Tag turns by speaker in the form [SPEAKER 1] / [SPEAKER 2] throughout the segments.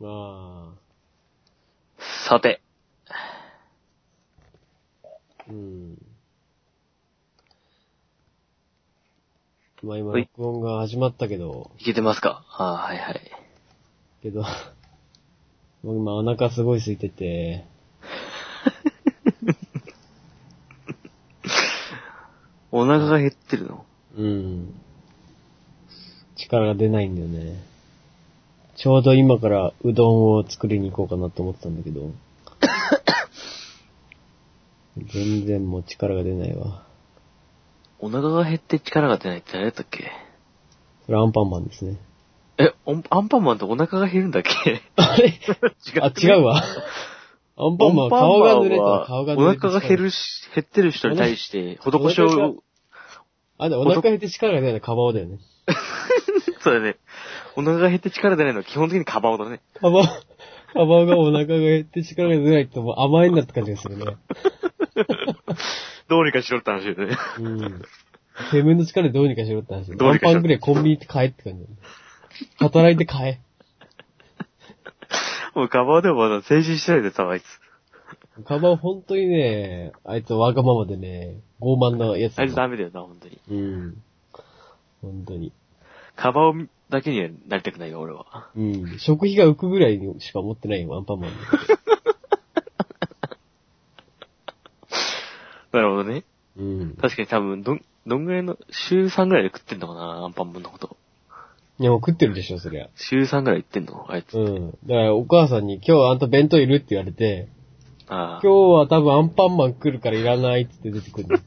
[SPEAKER 1] まあ、
[SPEAKER 2] さて、
[SPEAKER 1] うん。まあ今、
[SPEAKER 2] はい
[SPEAKER 1] 録音が始まったけど、
[SPEAKER 2] いけてますか？あーはいはい。
[SPEAKER 1] けど、僕今お腹すごい空いてて、
[SPEAKER 2] お腹が減ってるの？
[SPEAKER 1] うん。力が出ないんだよね。ちょうど今からうどんを作りに行こうかなと思ってたんだけど、全然もう力が出ないわ。
[SPEAKER 2] お腹が減って力が出ないって誰だったっけ？
[SPEAKER 1] それアンパンマンですね。
[SPEAKER 2] え、アンパンマンってお腹が減るんだっけ？
[SPEAKER 1] あれ？
[SPEAKER 2] 違
[SPEAKER 1] あ、違うわ。アンパンマンは顔が濡れた顔が濡れて
[SPEAKER 2] お腹が減るし、減ってる人に対して、施しを、
[SPEAKER 1] あ、で、お腹減って力が出ないのはカバオだよね。
[SPEAKER 2] そうだね。お腹が減って力が出ないのは基本的にカバオだね。
[SPEAKER 1] カバオ、カバオがお腹が減って力が出ないってもう甘えんなって感じがするね。
[SPEAKER 2] どうにかしろって話だよね。
[SPEAKER 1] うん。てめえの力でどうにかしろって話。
[SPEAKER 2] どうにかしろ
[SPEAKER 1] ワンパンぐらいコンビニ行って買えって感じ。働いて買え。
[SPEAKER 2] もうカバオでもまだ成人してないでさ、あいつ。
[SPEAKER 1] カバオ本当にね、あいつわがままでね、傲慢なやつだ
[SPEAKER 2] あいつダメだよな、本当に。
[SPEAKER 1] うん。本当に。
[SPEAKER 2] カバオだけにはなりたくないよ、俺は。
[SPEAKER 1] うん。食費が浮くぐらいにしか持ってないよ、アンパンマン。
[SPEAKER 2] なるほどね。
[SPEAKER 1] うん。
[SPEAKER 2] 確かに多分、どん、どんぐらいの、週3ぐらいで食ってんのかな、アンパンマンのこと。
[SPEAKER 1] いや、もう食ってるでしょ、そりゃ。
[SPEAKER 2] 週3ぐらい行ってんのあいつ。
[SPEAKER 1] うん。だからお母さんに今日あんた弁当いるって言われて、
[SPEAKER 2] ああ。
[SPEAKER 1] 今日は多分アンパンマン来るからいらないってって出てくる。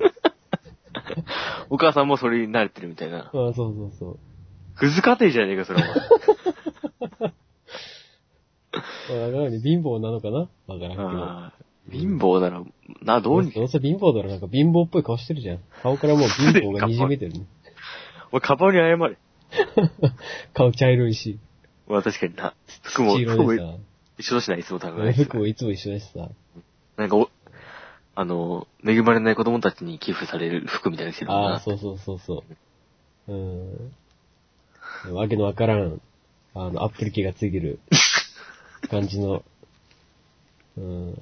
[SPEAKER 2] お母さんもそれに慣れてるみたいな。
[SPEAKER 1] あそうそうそう。
[SPEAKER 2] クズ家庭じゃねえか、それは。
[SPEAKER 1] まあ、だからね貧乏なのかな？わからんけど。
[SPEAKER 2] ああ貧乏なら、な、どうに、
[SPEAKER 1] どうせ貧乏だろ、なんか貧乏っぽい顔してるじゃん。顔からもう貧乏が 滲みてるね。
[SPEAKER 2] おい、カバオに謝れ。
[SPEAKER 1] 顔茶色いし。
[SPEAKER 2] まあ確かにな。服も、
[SPEAKER 1] 土
[SPEAKER 2] 服も
[SPEAKER 1] 色でさ。
[SPEAKER 2] 一緒だしな、いつも多分。
[SPEAKER 1] 服もいつも一緒だしさ。
[SPEAKER 2] なんかお、あの、恵まれない子供たちに寄付される服みたいにしてるもんな。
[SPEAKER 1] ああ、そうそうそうそう。うん。わけのわからん、あの、アップリケがついてる 感じの。うん。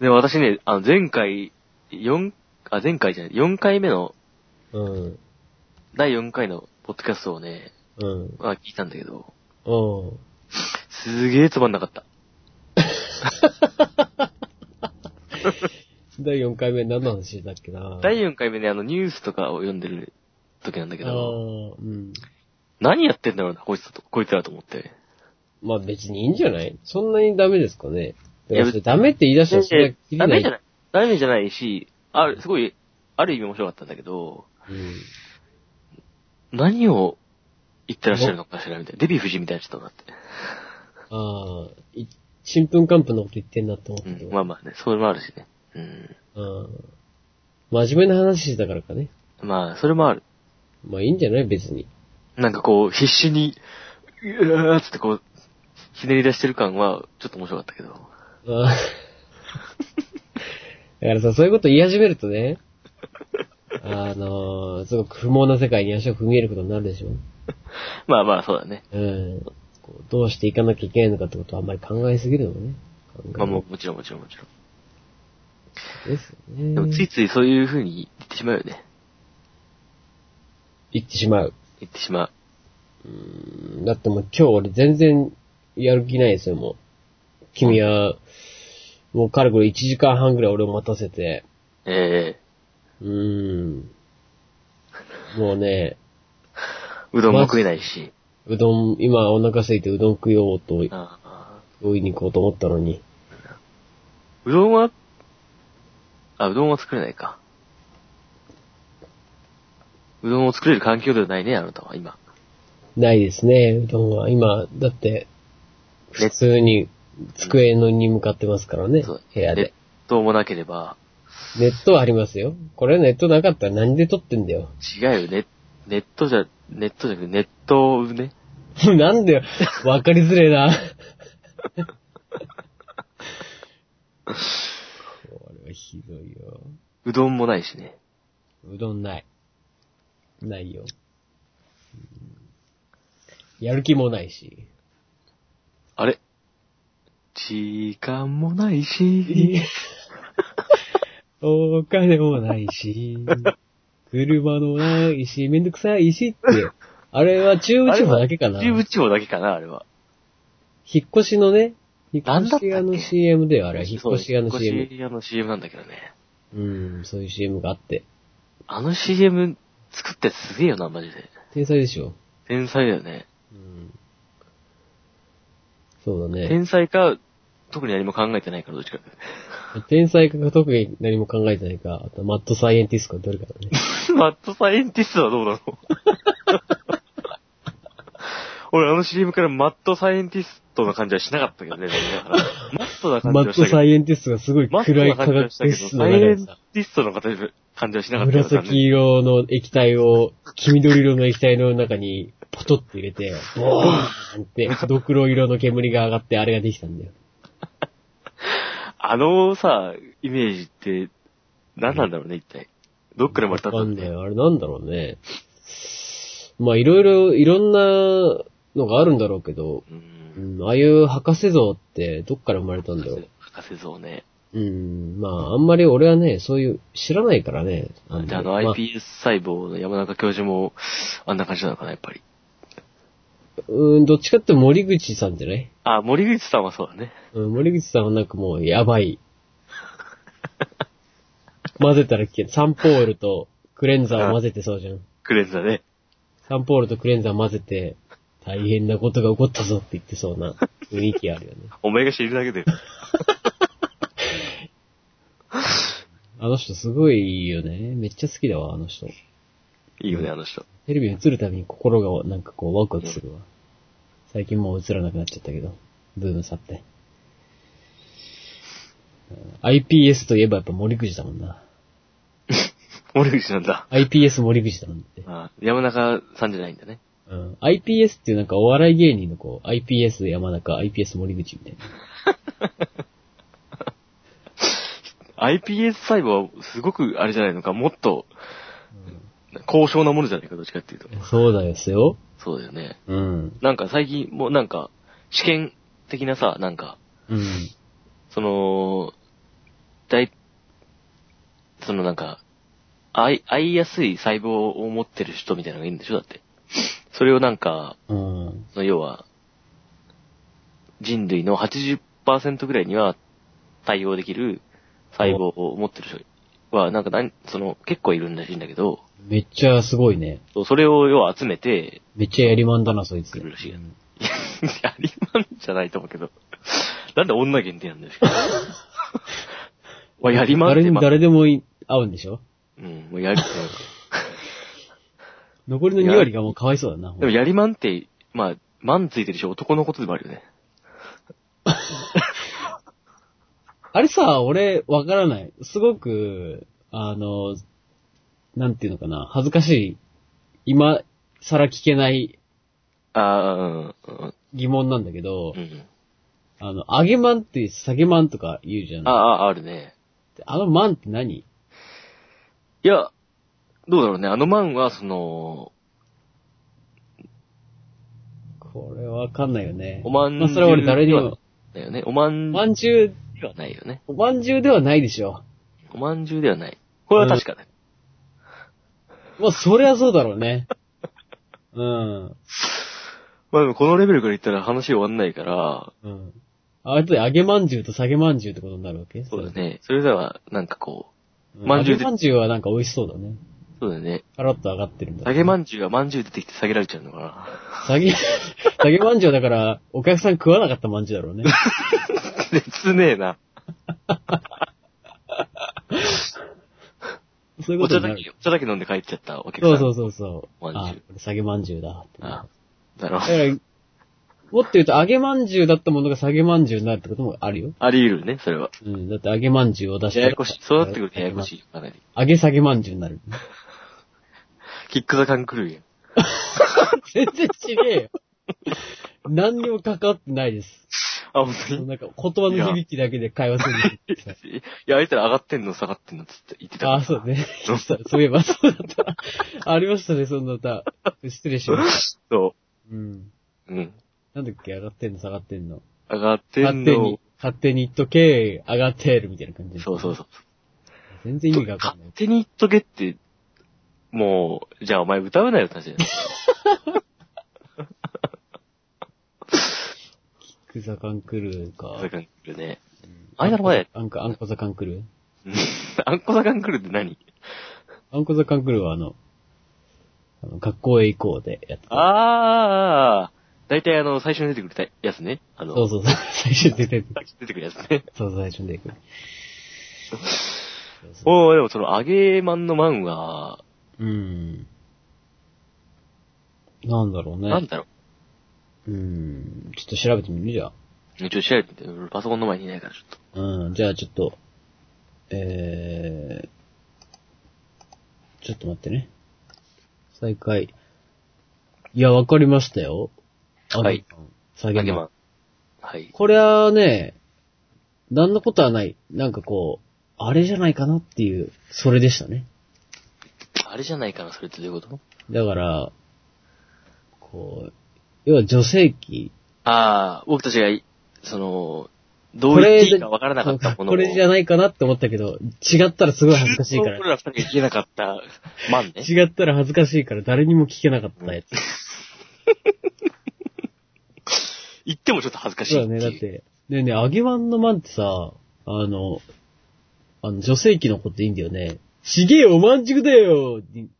[SPEAKER 2] で、私ね、あの、前回、4、あ、前回じゃない、4回目の、
[SPEAKER 1] うん。
[SPEAKER 2] 第4回のポッドキャストをね、
[SPEAKER 1] うん。
[SPEAKER 2] まあ聞いたんだけど、
[SPEAKER 1] うん。
[SPEAKER 2] すげえつまんなかった。
[SPEAKER 1] 第4回目何の話だっけな
[SPEAKER 2] 第4回目ね、あの、ニュースとかを読んでる時なんだけど、
[SPEAKER 1] うん。
[SPEAKER 2] 何やってんだろうな、こいつと、こいつらと思って。
[SPEAKER 1] まあ別にいいんじゃない？そんなにダメですかね。
[SPEAKER 2] いや
[SPEAKER 1] ダメって言い出したらそれはきりない。
[SPEAKER 2] ダメじゃない。ダメじゃないし、ある、すごい、ある意味面白かったんだけど、
[SPEAKER 1] うん。
[SPEAKER 2] 何を言ってらっしゃるのかしらみたいな。デヴィ夫人みたいな人になって。
[SPEAKER 1] ああ、いちんぷんかんぷんなこと言ってんなと思っ
[SPEAKER 2] う
[SPEAKER 1] て。
[SPEAKER 2] ん、まあまあね、それもあるしね。うん。
[SPEAKER 1] うん。真面目な話してたからかね。
[SPEAKER 2] まあ、それもある。
[SPEAKER 1] まあいいんじゃない？別に。
[SPEAKER 2] なんかこう、必死に、うわーっつってこう、ひねり出してる感は、ちょっと面白かったけど。
[SPEAKER 1] ああだからさ、そういうこと言い始めるとね、あのー、すごく不毛な世界に足を踏み入れることになるでしょ。
[SPEAKER 2] まあまあ、そうだね。
[SPEAKER 1] うん。こうどうしていかなきゃいけないのかってことはあんまり考えすぎるのもね。
[SPEAKER 2] まあもう、もちろんもちろんもちろん。
[SPEAKER 1] ですよね。
[SPEAKER 2] でもついついそういう風に言ってしまうよね。
[SPEAKER 1] 言ってしまう。
[SPEAKER 2] 言ってしまう。
[SPEAKER 1] うんだってもう今日俺全然やる気ないですよ、もう。君は、もうかれこれ1時間半ぐらい俺を待たせて、
[SPEAKER 2] え
[SPEAKER 1] うーん。もうね、
[SPEAKER 2] えうどんも食えないし。
[SPEAKER 1] うどん、今お腹空いてうどん食おうと、
[SPEAKER 2] ああ
[SPEAKER 1] 追いに行こうと思ったのに。
[SPEAKER 2] うどんは、あ、うどんは作れないか。うどんを作れる環境ではないね、あなたは、今。
[SPEAKER 1] ないですね、うどんは。今、だって、普通に机のに向かってますからね、
[SPEAKER 2] そう
[SPEAKER 1] 部屋で。
[SPEAKER 2] どうもなければ、
[SPEAKER 1] ネットはありますよ。これネットなかったら何で撮ってんだよ。
[SPEAKER 2] 違うよ、ネネットじゃ、ネットじゃなくて、ネットをね。
[SPEAKER 1] なんでよ、わかりづれえな。これはひどいよ。
[SPEAKER 2] うどんもないしね。
[SPEAKER 1] うどんない。ないよ。やる気もないし。
[SPEAKER 2] あれ？時間もないし、
[SPEAKER 1] お金もないし、車もないし、めんどくさいしって、あれは中部地方だけかな。
[SPEAKER 2] 中部地方だけかな、あれは。
[SPEAKER 1] 引っ越しのね、引っ越し屋の CM だよ、あれ。引っ越し屋の
[SPEAKER 2] 引っ
[SPEAKER 1] CM。
[SPEAKER 2] 越し屋の CM なんだけどね。
[SPEAKER 1] うん、そういう CM があって。
[SPEAKER 2] あの CM 作ってすげえよな、マジで。
[SPEAKER 1] 天才でしょ。
[SPEAKER 2] 天才だよね。
[SPEAKER 1] うん。そうだね。
[SPEAKER 2] 天才か、特に何も考えてないから、どっちか。
[SPEAKER 1] 天才か特に何も考えてないか、あとマッドサイエンティストかどれかだね。
[SPEAKER 2] マッドサイエンティストはどうなの？俺、あの CM からマッドサイエンティストの感じはしなかったけどね、マットな感じ
[SPEAKER 1] マッド
[SPEAKER 2] はしたけど。
[SPEAKER 1] サイエンティストがすごい暗い
[SPEAKER 2] な感じは
[SPEAKER 1] 化学
[SPEAKER 2] しサイエンティストの形感じはしなかったよ
[SPEAKER 1] 紫色の液体を、黄緑色の液体の中にポトって入れて、ボーンって、ドクロ色の煙が上がってあれができたんだよ。
[SPEAKER 2] あのさ、イメージって、何なんだろうね、一体。どっから生まれたんだろうんね
[SPEAKER 1] わかない。あれなんだろうね。まあいろいろ、いろんなのがあるんだろうけど、
[SPEAKER 2] う。
[SPEAKER 1] うんん、ああいう博士像ってどっから生まれたんだろう。
[SPEAKER 2] 博士像ね。
[SPEAKER 1] うん、まああんまり俺はね、そういう知らないからね。んまり
[SPEAKER 2] で、あの
[SPEAKER 1] ま
[SPEAKER 2] iPS 細胞の山中教授も、あんな感じなのかな、やっぱり。
[SPEAKER 1] うん、どっちかって森口さんじゃない？
[SPEAKER 2] あ、森口さんはそうだね。
[SPEAKER 1] うん、森口さんはなんかもうやばい。混ぜたら危険。サンポールとクレンザーを混ぜてそうじゃん。
[SPEAKER 2] クレンザね。
[SPEAKER 1] サンポールとクレンザー混ぜて、大変なことが起こったぞって言ってそうな雰囲気あるよね。
[SPEAKER 2] お前が知るだけで。
[SPEAKER 1] あの人すごいいいよね。めっちゃ好きだわ、あの人。
[SPEAKER 2] いいよね、あの人。
[SPEAKER 1] テレビに映るたびに心がなんかこうワクワクするわ。最近もう映らなくなっちゃったけど、ブーム去って。うん iPS といえばやっぱ森口だもんな。
[SPEAKER 2] 森口なんだ。
[SPEAKER 1] iPS 森口だもんって。
[SPEAKER 2] あ山中さんじゃないんだね。
[SPEAKER 1] うん。iPS っていうなんかお笑い芸人のこう、iPS 山中、iPS 森口みたいな。
[SPEAKER 2] iPS 細胞はすごくあれじゃないのか、もっと、高尚なものじゃないか、どっちかっていうと。
[SPEAKER 1] そうだよすよ。
[SPEAKER 2] そうだよね。
[SPEAKER 1] うん。
[SPEAKER 2] なんか最近、もうなんか、試験的なさ、なんか、
[SPEAKER 1] うん。
[SPEAKER 2] その、大、そのなんか、会い、会いやすい細胞を持ってる人みたいなのがいるんでしょだって。それをなんか、
[SPEAKER 1] うん。
[SPEAKER 2] その要は、人類の80%ぐらいには対応できる細胞を持ってる人は、なんかなん、その、結構いるんらしいんだけど、
[SPEAKER 1] めっちゃすごいね。
[SPEAKER 2] そうそれを要は集めて、
[SPEAKER 1] めっちゃやりまんだな、そいつ。
[SPEAKER 2] 来るらしいよ
[SPEAKER 1] うん
[SPEAKER 2] やりまんじゃないと思うけど、なんで女限定なんだよ。まあやりまんって、
[SPEAKER 1] 誰に
[SPEAKER 2] まあ、
[SPEAKER 1] 誰でもい合うんでしょ？
[SPEAKER 2] うん、もうやり、
[SPEAKER 1] 残りの2割がもうかわいそうだな。
[SPEAKER 2] でもやりまんって、まあ、マンついてるし男のことでもあるよね。
[SPEAKER 1] あれさ、俺、わからない。すごく、あの、なんていうのかな、恥ずかしい、今更聞けない
[SPEAKER 2] ああ、うん、うん、
[SPEAKER 1] 疑問なんだけど
[SPEAKER 2] う、ん。
[SPEAKER 1] あの、揚げまんって下げまんとか言うじゃん。
[SPEAKER 2] ああ、あるね。
[SPEAKER 1] あのまんって何？
[SPEAKER 2] いや、どうだろうね。あのマンは、その、
[SPEAKER 1] これわかんないよね。
[SPEAKER 2] おまん
[SPEAKER 1] まあ、それは俺誰にも、
[SPEAKER 2] だよね。おまん
[SPEAKER 1] おまんじゅう、
[SPEAKER 2] ではないよね。
[SPEAKER 1] おまんじゅうではないでしょ。
[SPEAKER 2] おまんじゅうではない。これは確かだよ。
[SPEAKER 1] まあ、そりゃそうだろうね。うん。
[SPEAKER 2] まあでもこのレベルから言ったら話終わんないから、
[SPEAKER 1] うん。あ、あとで揚げまんじゅうと下げまんじゅうってことになるわけ？
[SPEAKER 2] そうだ。ね。それでは、なんかこ
[SPEAKER 1] うん
[SPEAKER 2] まんじゅうで
[SPEAKER 1] 揚げまんじゅうはなんか美味しそうだね。
[SPEAKER 2] う、そうだよね。
[SPEAKER 1] カラッと上がってるんだ。
[SPEAKER 2] 揚げまんじゅうがまんじゅう出てきて下げられちゃうのかな。
[SPEAKER 1] 下げ、下げまんじゅうだから、お客さん食わなかったまんじゅうだろうね。
[SPEAKER 2] 切ねえな。
[SPEAKER 1] そういうこ
[SPEAKER 2] お
[SPEAKER 1] とになる。
[SPEAKER 2] 茶だけ、お茶だけ飲んで帰っちゃったお客さん。
[SPEAKER 1] そうそうそうそう。
[SPEAKER 2] まんじゅう
[SPEAKER 1] あ、これ下げまんじゅうだってな
[SPEAKER 2] あだろ
[SPEAKER 1] だから、もっと言うと揚げまんじゅうだったものが下げまんじゅうになるってこともあるよ。
[SPEAKER 2] あり得るね、それは。
[SPEAKER 1] うん。だって揚げまんじゅうを出したら
[SPEAKER 2] ややこしい。そうなってくるとややこしい。かなり。
[SPEAKER 1] 揚げ下げまんじゅうになる。
[SPEAKER 2] キックザカンクルーやん。
[SPEAKER 1] 全然違えよ。何にも関わってないです。
[SPEAKER 2] あ、本当に？
[SPEAKER 1] なんか言葉の響きだけで会話するんです
[SPEAKER 2] いや、あいつら上がってんの下がってんのつって言ってた。
[SPEAKER 1] ああ、そうね。そういえばそうだった。ありましたね、そんな歌。失礼しました。
[SPEAKER 2] そ
[SPEAKER 1] うん。
[SPEAKER 2] うん。
[SPEAKER 1] なんだっけ上がってんの下がってんの。
[SPEAKER 2] 上がってんの
[SPEAKER 1] 勝手に。、勝手に言っとけ、上がってるみたいな感じ。
[SPEAKER 2] そうそうそう。
[SPEAKER 1] 全然意味がわかんない。
[SPEAKER 2] 勝手に言っとけって、もう、じゃあお前歌うなよって話だよね。
[SPEAKER 1] クザカンクルーか。
[SPEAKER 2] ザカンクルね。あれだろ前
[SPEAKER 1] あんこ、あんこザカンクルー？
[SPEAKER 2] う んあんこザカンクルって何？
[SPEAKER 1] あんこザカンクルーはあの、あの学校へ行こうでやってた。
[SPEAKER 2] ああ、だいたいあの、最初に出てくるやつね。あの、
[SPEAKER 1] そうそうそう。最初に出てくる。
[SPEAKER 2] 出てくるやつね。
[SPEAKER 1] そうそう、最初に出てくる。そうそう
[SPEAKER 2] おー、でもその、揚げマンのマンは、
[SPEAKER 1] うん。なんだろうね。
[SPEAKER 2] なんだろ
[SPEAKER 1] うん。ちょっと調べてみる？じゃあ。
[SPEAKER 2] う。ちょっと調べてみて、俺パソコンの前にいないからちょっと。
[SPEAKER 1] うん、じゃあちょっと、えー、ちょっと待ってね。再開。いや、わかりましたよ。
[SPEAKER 2] はい。
[SPEAKER 1] 下げま。
[SPEAKER 2] はい。
[SPEAKER 1] これはね、なんのことはない。なんかこう、あれじゃないかなっていう、それでしたね。
[SPEAKER 2] あれじゃないかな、それってどういうこと？
[SPEAKER 1] だから、こう、要は女性器。
[SPEAKER 2] ああ、僕たちがい、その、どう言っていいかわからなかったものを。
[SPEAKER 1] これじゃないかなって思ったけど、違ったらすごい恥ずかしいから。
[SPEAKER 2] 俺ら二人が言えなかった、マンね。
[SPEAKER 1] 違ったら恥ずかしいから誰にも聞けなかったやつ。
[SPEAKER 2] 言ってもちょっと恥ずかしい
[SPEAKER 1] そうだね、だって。ねえねえ、揚げワンのマンってさ、あの、あの、女性器のこといいんだよね。ちげえよ、おまんじゅくだよに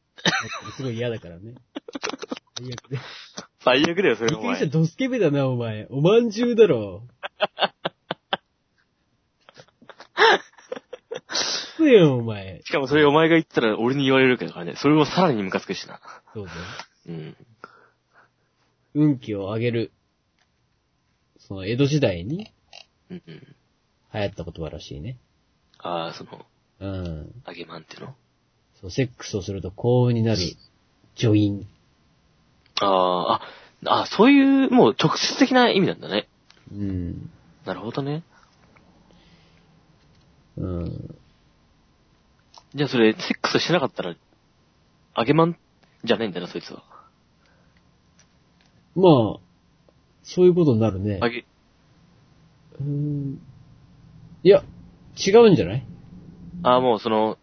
[SPEAKER 1] すごい嫌だからね。最悪で。
[SPEAKER 2] 最悪だよ、それお前。
[SPEAKER 1] ドスケベだな、お前。おまんじゅうだろ。そうよ、お前。
[SPEAKER 2] しかもそれお前が言ったら俺に言われるからね。それをさらにムカつくしな。
[SPEAKER 1] そうだよ。
[SPEAKER 2] うん。
[SPEAKER 1] 運気を上げる。その、江戸時代に
[SPEAKER 2] うんうん。
[SPEAKER 1] 流行った言葉らしいね。
[SPEAKER 2] ああ、その、
[SPEAKER 1] うん。
[SPEAKER 2] 揚げマンっての
[SPEAKER 1] そう、セックスをすると幸運になる女院。
[SPEAKER 2] ああ、あ、あそういう、もう直接的な意味なんだね。
[SPEAKER 1] うん。
[SPEAKER 2] なるほどね。
[SPEAKER 1] うん。
[SPEAKER 2] じゃあそれ、セックスしなかったら、揚げマンじゃないんだな、そいつは。
[SPEAKER 1] まあ、そういうことになるね。
[SPEAKER 2] 揚げ、
[SPEAKER 1] うん。いや、違うんじゃない？っ
[SPEAKER 2] ああ、もうその、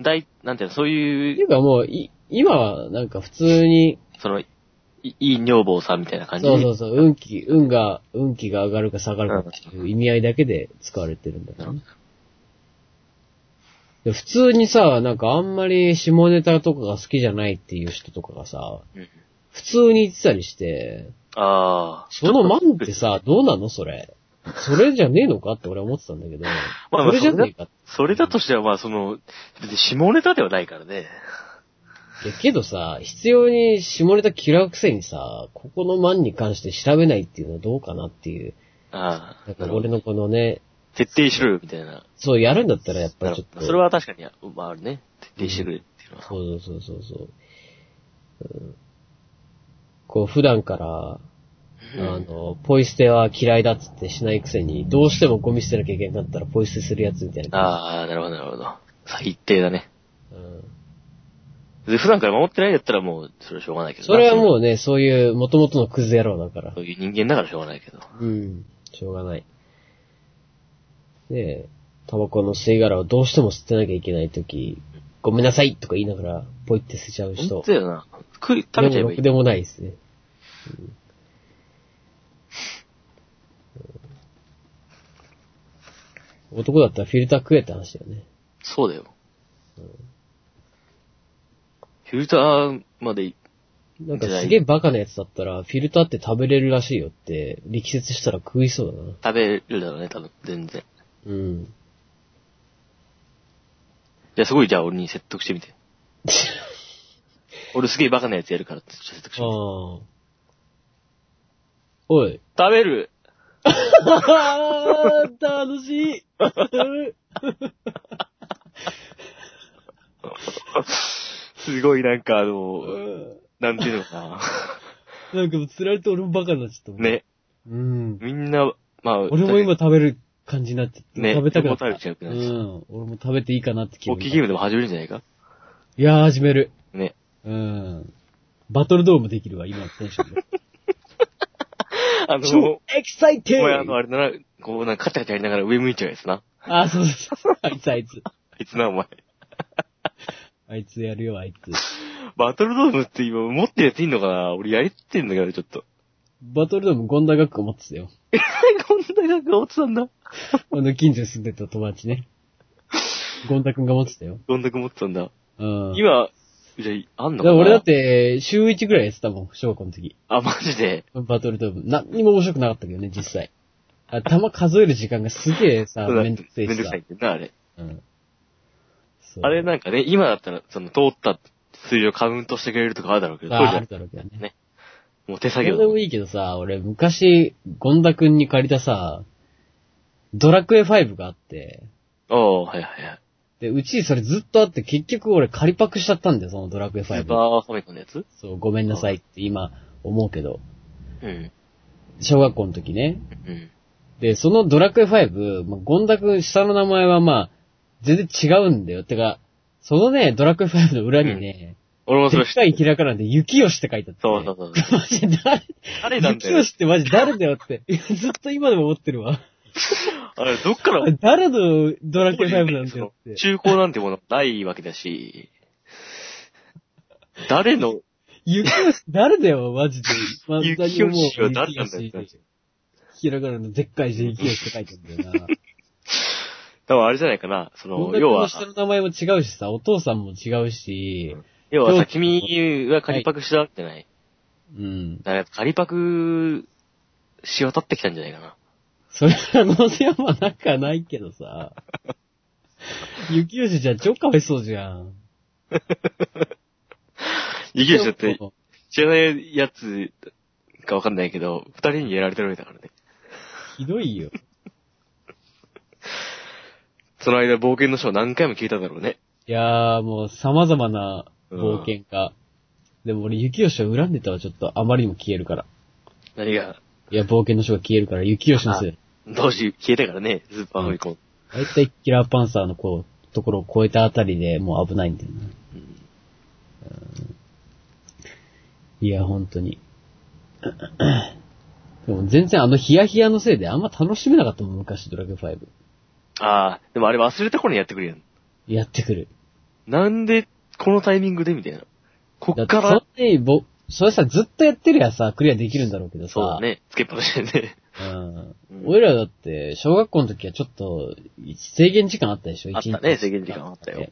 [SPEAKER 2] 大、なんていうの、そう
[SPEAKER 1] て
[SPEAKER 2] い、
[SPEAKER 1] いううかもう、い、今はなんか普通に、
[SPEAKER 2] その、いいい女房さんみたいな感じ？で。
[SPEAKER 1] そうそうそう、運気、運が、運気が上がるか下がるかっていう意味合いだけで使われてるんだからね。で普通にさ、なんかあんまり下ネタとかが好きじゃないっていう人とかがさ、
[SPEAKER 2] うん
[SPEAKER 1] 普通に言ってたりして、
[SPEAKER 2] ああ。
[SPEAKER 1] そのマンってさ、どうなのそれ？それじゃねえのかって俺は思ってたんだけど、
[SPEAKER 2] まあまあ
[SPEAKER 1] それじゃねえか。
[SPEAKER 2] それだとしてはまあその、別に下ネタではないからね。
[SPEAKER 1] いやけどさ、必要に下ネタ嫌うくせにさ、ここのマンに関して調べないっていうのはどうかなっていう。
[SPEAKER 2] ああ。
[SPEAKER 1] なんか俺のこのね、
[SPEAKER 2] 徹底しろよ、みたいな。
[SPEAKER 1] そうやるんだったらやっぱりちょっと。
[SPEAKER 2] それは確かに、まああるね。徹底してくれっていうのは。
[SPEAKER 1] そうそうそうそうそう。うんこう普段から、あの、ポイ捨ては嫌いだっつってしないくせに、どうしてもゴミ捨てなきゃいけなかったらポイ捨てするやつみたいな。
[SPEAKER 2] ああ、なるほど、なるほど。最低だね。
[SPEAKER 1] うん、
[SPEAKER 2] で普段から守ってないんだったらもう、それはしょうがないけどな。
[SPEAKER 1] それはもうね、そういう元々のクズ野郎だから
[SPEAKER 2] そ。ういう人間だからしょうがないけど。
[SPEAKER 1] うん。しょうがない。で、タバコの吸い殻をどうしても吸ってなきゃいけないとき、ごめんなさいとか言いながら、ポイって捨てちゃう人。
[SPEAKER 2] 本当だよな。食い、食べちゃえばいい。
[SPEAKER 1] でもでもないですね。うん男だったらフィルター食えって話だよね。
[SPEAKER 2] そうだよ。フィルターまでい
[SPEAKER 1] なんかすげえバカなやつだったら、フィルターって食べれるらしいよって、力説したら食いそうだな。
[SPEAKER 2] 食べるだろうね、多分、全然。
[SPEAKER 1] うん。
[SPEAKER 2] じゃあすごい、じゃあ俺に説得してみて。俺すげえバカなやつやるからって説得してみて。。
[SPEAKER 1] おい。
[SPEAKER 2] 食べる
[SPEAKER 1] 楽しい
[SPEAKER 2] すごいなんかあの、
[SPEAKER 1] うん
[SPEAKER 2] なんていうのか
[SPEAKER 1] な んか釣られて俺もバカになっちゃったもん
[SPEAKER 2] な。。ね。
[SPEAKER 1] うん。
[SPEAKER 2] みんな、まあ、
[SPEAKER 1] 俺も今食べる感じになって、
[SPEAKER 2] ね
[SPEAKER 1] 食べたくなった。
[SPEAKER 2] 食べちゃうくなっちゃう
[SPEAKER 1] うん。俺も食べていいかなって気分
[SPEAKER 2] 大きいゲームでも始めるんじゃないか？
[SPEAKER 1] いやー、始める。
[SPEAKER 2] ね。
[SPEAKER 1] うん。バトルドームできるわ、今のテンションで。
[SPEAKER 2] あの、
[SPEAKER 1] 超エキサイテ
[SPEAKER 2] お前あの、
[SPEAKER 1] ィ
[SPEAKER 2] あれだな、こう、なんかカチャカチャやりながら上向いちゃうやつな。
[SPEAKER 1] あ、そうそうそう。あいつあいつ。
[SPEAKER 2] あいつな、お前。
[SPEAKER 1] あいつやるよ、あいつ。
[SPEAKER 2] バトルドームって今持ってるやついんのかな？俺やりってんだけど、ちょっと。
[SPEAKER 1] バトルドームゴンダ学校持ってたよ。
[SPEAKER 2] こんなが持ってたんだ。
[SPEAKER 1] あの、近所に住んでた友達ね。ゴンダ君が持ってたよ。
[SPEAKER 2] どんだけ持ってたんだ。
[SPEAKER 1] うん。
[SPEAKER 2] 今、じゃあ、あんのかな？
[SPEAKER 1] 俺だっ、て、週1ぐらいやってたもん、小学校の時。
[SPEAKER 2] あ、マジで？
[SPEAKER 1] バトルドーム。何にも面白くなかったけどね、実際。あ、弾数える時間がすげえさ、めんどくせえしさ
[SPEAKER 2] めんどくさい。ってんな、あれ。
[SPEAKER 1] うん。
[SPEAKER 2] あれなんかね、今だったら、その、通った数字をカウントしてくれるとかあるだろうけど、当時は
[SPEAKER 1] ああるだろうけどね。
[SPEAKER 2] ねもう手作業
[SPEAKER 1] でもいいけどさ、俺昔、ゴンダ君に借りたさ、ドラクエ5があって、
[SPEAKER 2] おー、はいはいはい。
[SPEAKER 1] で、うちそれずっとあって結局俺借りパクしちゃったんだよ、そのドラクエ
[SPEAKER 2] スー
[SPEAKER 1] 5。
[SPEAKER 2] パーファミコンのやつ？
[SPEAKER 1] そう、ごめんなさいって今思うけど、
[SPEAKER 2] うん。
[SPEAKER 1] 小学校の時ね。
[SPEAKER 2] うん。
[SPEAKER 1] で、そのドラクエ5、まあ、ゴンダ君下の名前はまあ、全然違うんだよ。てか、そのね、ドラクエ5の裏にね、
[SPEAKER 2] 俺もそれ
[SPEAKER 1] でっかいひらがなで、雪吉って書いてあって、
[SPEAKER 2] そうそうそう。
[SPEAKER 1] マジで誰、
[SPEAKER 2] 誰なんだよ。
[SPEAKER 1] 雪吉ってマジ誰だよって。いやずっと今でも思ってるわ。
[SPEAKER 2] あれ、どっから、
[SPEAKER 1] 誰のドラクエ5なんだよって。
[SPEAKER 2] 中古なんてものないわけだし、誰の、
[SPEAKER 1] 雪吉誰だよ、マジで。ま
[SPEAKER 2] 雪吉は誰なんだよって話
[SPEAKER 1] ひらがなのでっかい字雪吉って書いてあるんだよな。
[SPEAKER 2] 多分あれじゃないかな。その、要は、
[SPEAKER 1] 下の名前も違うしさ、お父さんも違うし、
[SPEAKER 2] 要はさ、君は仮パクしたわけじゃない。
[SPEAKER 1] うん。
[SPEAKER 2] だから仮パクし渡ってきたんじゃないかな。
[SPEAKER 1] それ可能性はまあなんかないけどさ。雪吉じゃ超かわいそうじゃん。
[SPEAKER 2] 雪吉だって、知らないやつかわかんないけど、二人にやられてるわけだからね。
[SPEAKER 1] ひどいよ。
[SPEAKER 2] その間冒険の書を何回も聞いただろうね。
[SPEAKER 1] いやーもう様々な冒険家。でも俺雪吉を恨んでたわ、ちょっと。あまりにも消えるから。
[SPEAKER 2] 何が、
[SPEAKER 1] いや、冒険の書が消えるから、雪吉のせい。
[SPEAKER 2] 当時消えたからね、スーパーファミコン。
[SPEAKER 1] だいたいキラーパンサーのこう、ところを超えたあたりでもう危ないんだよな。いや、本当に。でも全然あのヒヤヒヤのせいであんま楽しめなかったもん、昔ドラクエ5。
[SPEAKER 2] ああ、でもあれ忘れた頃にやってくれる
[SPEAKER 1] やってくる。
[SPEAKER 2] なんで、このタイミングでみたいな。こ
[SPEAKER 1] だってそん
[SPEAKER 2] っから、
[SPEAKER 1] なにぼ、それさ、ずっとやってるやさ、クリアできるんだろうけどさ。
[SPEAKER 2] そうだね、つけっぱなしでね。
[SPEAKER 1] うん。
[SPEAKER 2] うん
[SPEAKER 1] 俺らだって、小学校の時はちょっと、制限時間あったでしょ？
[SPEAKER 2] あったね制限時間あったよ。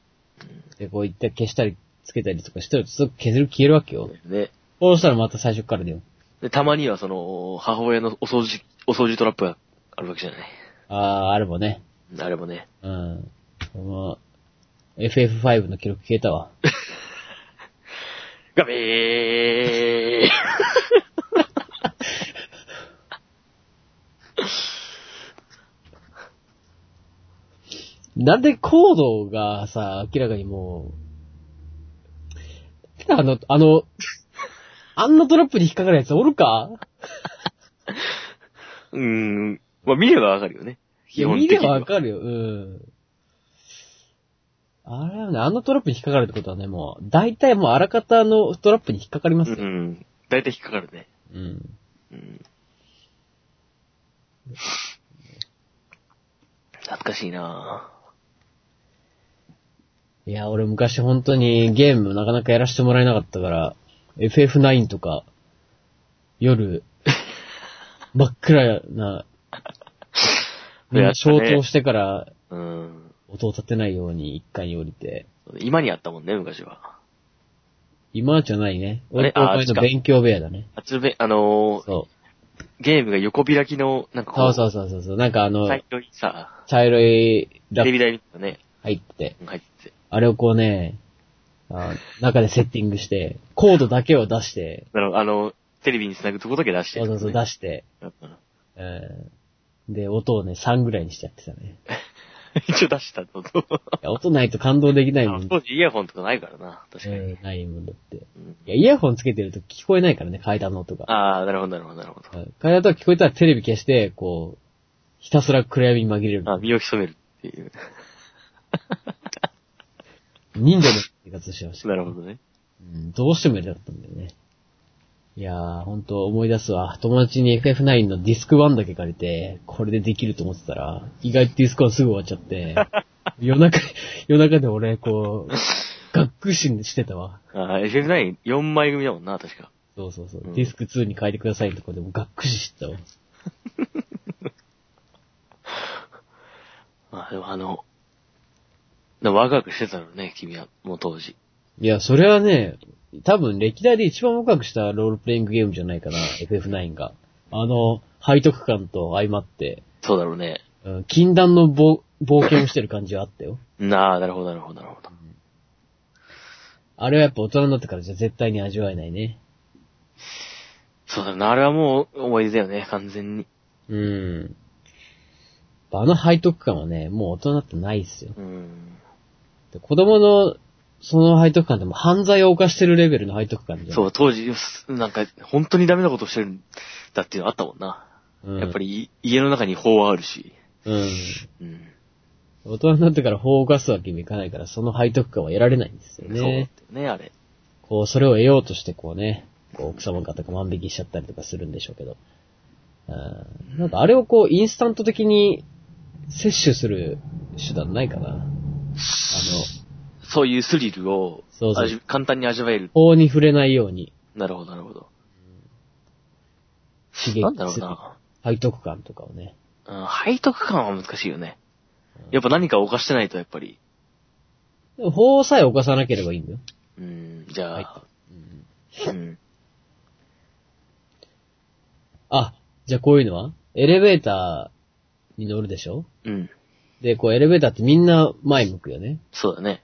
[SPEAKER 1] で、こういった消したり、つけたりとかしてると、すぐ削る、消えるわけよ。
[SPEAKER 2] ね。
[SPEAKER 1] そうしたらまた最初からだよ。
[SPEAKER 2] で、たまにはその、母親のお掃除、お掃除トラップがあるわけじゃない。
[SPEAKER 1] あー、あれもね。
[SPEAKER 2] あれもね。
[SPEAKER 1] うん。この、FF5 の記録消えたわ。
[SPEAKER 2] ガビー
[SPEAKER 1] なんでコードがさ、明らかにもう、あの、あの、あんなトラップに引っかかるやつおるか？
[SPEAKER 2] うーん。まあ、見ればわかるよね。基本
[SPEAKER 1] 見れ
[SPEAKER 2] 的には。
[SPEAKER 1] ばわかるよ、うん。あれはね、あのトラップに引っかかるってことはね、もう、大体もうあらかたのトラップに引っかかりますよ。
[SPEAKER 2] うん。だいたい引っかかるね。
[SPEAKER 1] うん。
[SPEAKER 2] うん。懐かしいない
[SPEAKER 1] や、俺昔本当にゲームなかなかやらせてもらえなかったから、FF9 とか、夜、真っ暗な、みんな消灯してから
[SPEAKER 2] ぁうん。
[SPEAKER 1] 音を立てないように一階に降りて、
[SPEAKER 2] 今にあったもんね、昔は。
[SPEAKER 1] 今じゃないね。俺とおの勉強部屋だね。
[SPEAKER 2] あっちのべ、あのー
[SPEAKER 1] そう。
[SPEAKER 2] ゲームが横開きの、なんかこう、
[SPEAKER 1] そうそうそうそう。なんかあの、
[SPEAKER 2] 茶色いさ、
[SPEAKER 1] 茶色いラップ
[SPEAKER 2] テレビ台みたいなね、
[SPEAKER 1] 入ってて、
[SPEAKER 2] 入ってて。
[SPEAKER 1] あれをこうね、あ中でセッティングして、コードだけを出して、
[SPEAKER 2] あの、あの、テレビに繋ぐとこだけ出して
[SPEAKER 1] そうそうそう出
[SPEAKER 2] し
[SPEAKER 1] して、
[SPEAKER 2] て。
[SPEAKER 1] えーで、音をね、3ぐらいにしちゃってたね。
[SPEAKER 2] 一応出したと。
[SPEAKER 1] いや音ないと感動できないもん。
[SPEAKER 2] 当時イヤホンとかないからな、確かに。
[SPEAKER 1] うん、ないもんだって。い
[SPEAKER 2] うん
[SPEAKER 1] や、イヤホンつけてると聞こえないからね、階段の音が。
[SPEAKER 2] ああ、なるほど、なるほど、なるほど。
[SPEAKER 1] うん階段の音が聞こえたらテレビ消して、こう、ひたすら暗闇に紛れる。
[SPEAKER 2] あ身を潜めるっていう。
[SPEAKER 1] 忍者の生活してました。
[SPEAKER 2] なるほどね。
[SPEAKER 1] うん、どうしてもやりたかったんだよね。いやー、ほんと思い出すわ。友達に FF9 のディスク1だけ借りて、これでできると思ってたら、意外とディスク1すぐ終わっちゃって、夜中、夜中で俺、こう、がっくししてたわ。
[SPEAKER 2] あー FF94 枚組だもんな、確か。
[SPEAKER 1] そうそうそう。
[SPEAKER 2] うん
[SPEAKER 1] ディスク2に変えてくださいのとこでもがっくししてたわ。
[SPEAKER 2] まあでもあの、ワクワクしてたのね、君は、もう当時。
[SPEAKER 1] いや、それはね、多分歴代で一番ワクワクしたロールプレイングゲームじゃないかな、FF9 が。あの、背徳感と相まって、
[SPEAKER 2] そうだろうね。
[SPEAKER 1] うん禁断の冒冒険をしてる感じはあったよ。
[SPEAKER 2] なあ、なるほど、なるほど、なるほど。
[SPEAKER 1] あれはやっぱ大人になってからじゃ絶対に味わえないね。
[SPEAKER 2] そうだな、あれはもう思い出だよね、完全に。
[SPEAKER 1] うん。あの背徳感はね、もう大人ってないっすよ。
[SPEAKER 2] うん。
[SPEAKER 1] で子供の、その背徳感でも犯罪を犯してるレベルの背徳感じゃん。
[SPEAKER 2] そう、当時、なんか、本当にダメなことしてるんだっていうのあったもんな。
[SPEAKER 1] うん。
[SPEAKER 2] やっぱり、い家の中に法はあるし。
[SPEAKER 1] うん。
[SPEAKER 2] うん。
[SPEAKER 1] 大人になってから法を犯すわけにもいかないから、その背徳感は得られないんですよ
[SPEAKER 2] そうだ
[SPEAKER 1] ね、
[SPEAKER 2] あれ。
[SPEAKER 1] こう、それを得ようとしてこうね、こう奥様方が万引きしちゃったりとかするんでしょうけど。うんなんかあれをこう、インスタント的に摂取する手段ないかな。あの、
[SPEAKER 2] そういうスリルを
[SPEAKER 1] そうそう
[SPEAKER 2] 味簡単に味わえる。
[SPEAKER 1] 法に触れないように
[SPEAKER 2] なるほど、なるほど。
[SPEAKER 1] 刺激
[SPEAKER 2] なんだろうな。
[SPEAKER 1] 背徳感とかをね。
[SPEAKER 2] うん、背徳感は難しいよね。やっぱ何かを犯してないと、やっぱり。
[SPEAKER 1] 法さえ犯さなければいいんだよ。
[SPEAKER 2] うん、じゃ
[SPEAKER 1] はい
[SPEAKER 2] あ、
[SPEAKER 1] うん
[SPEAKER 2] うん。
[SPEAKER 1] あ、じゃあこういうのは？エレベーターに乗るでしょ？
[SPEAKER 2] うん。
[SPEAKER 1] で、こうエレベーターってみんな前向くよね。
[SPEAKER 2] そうだね。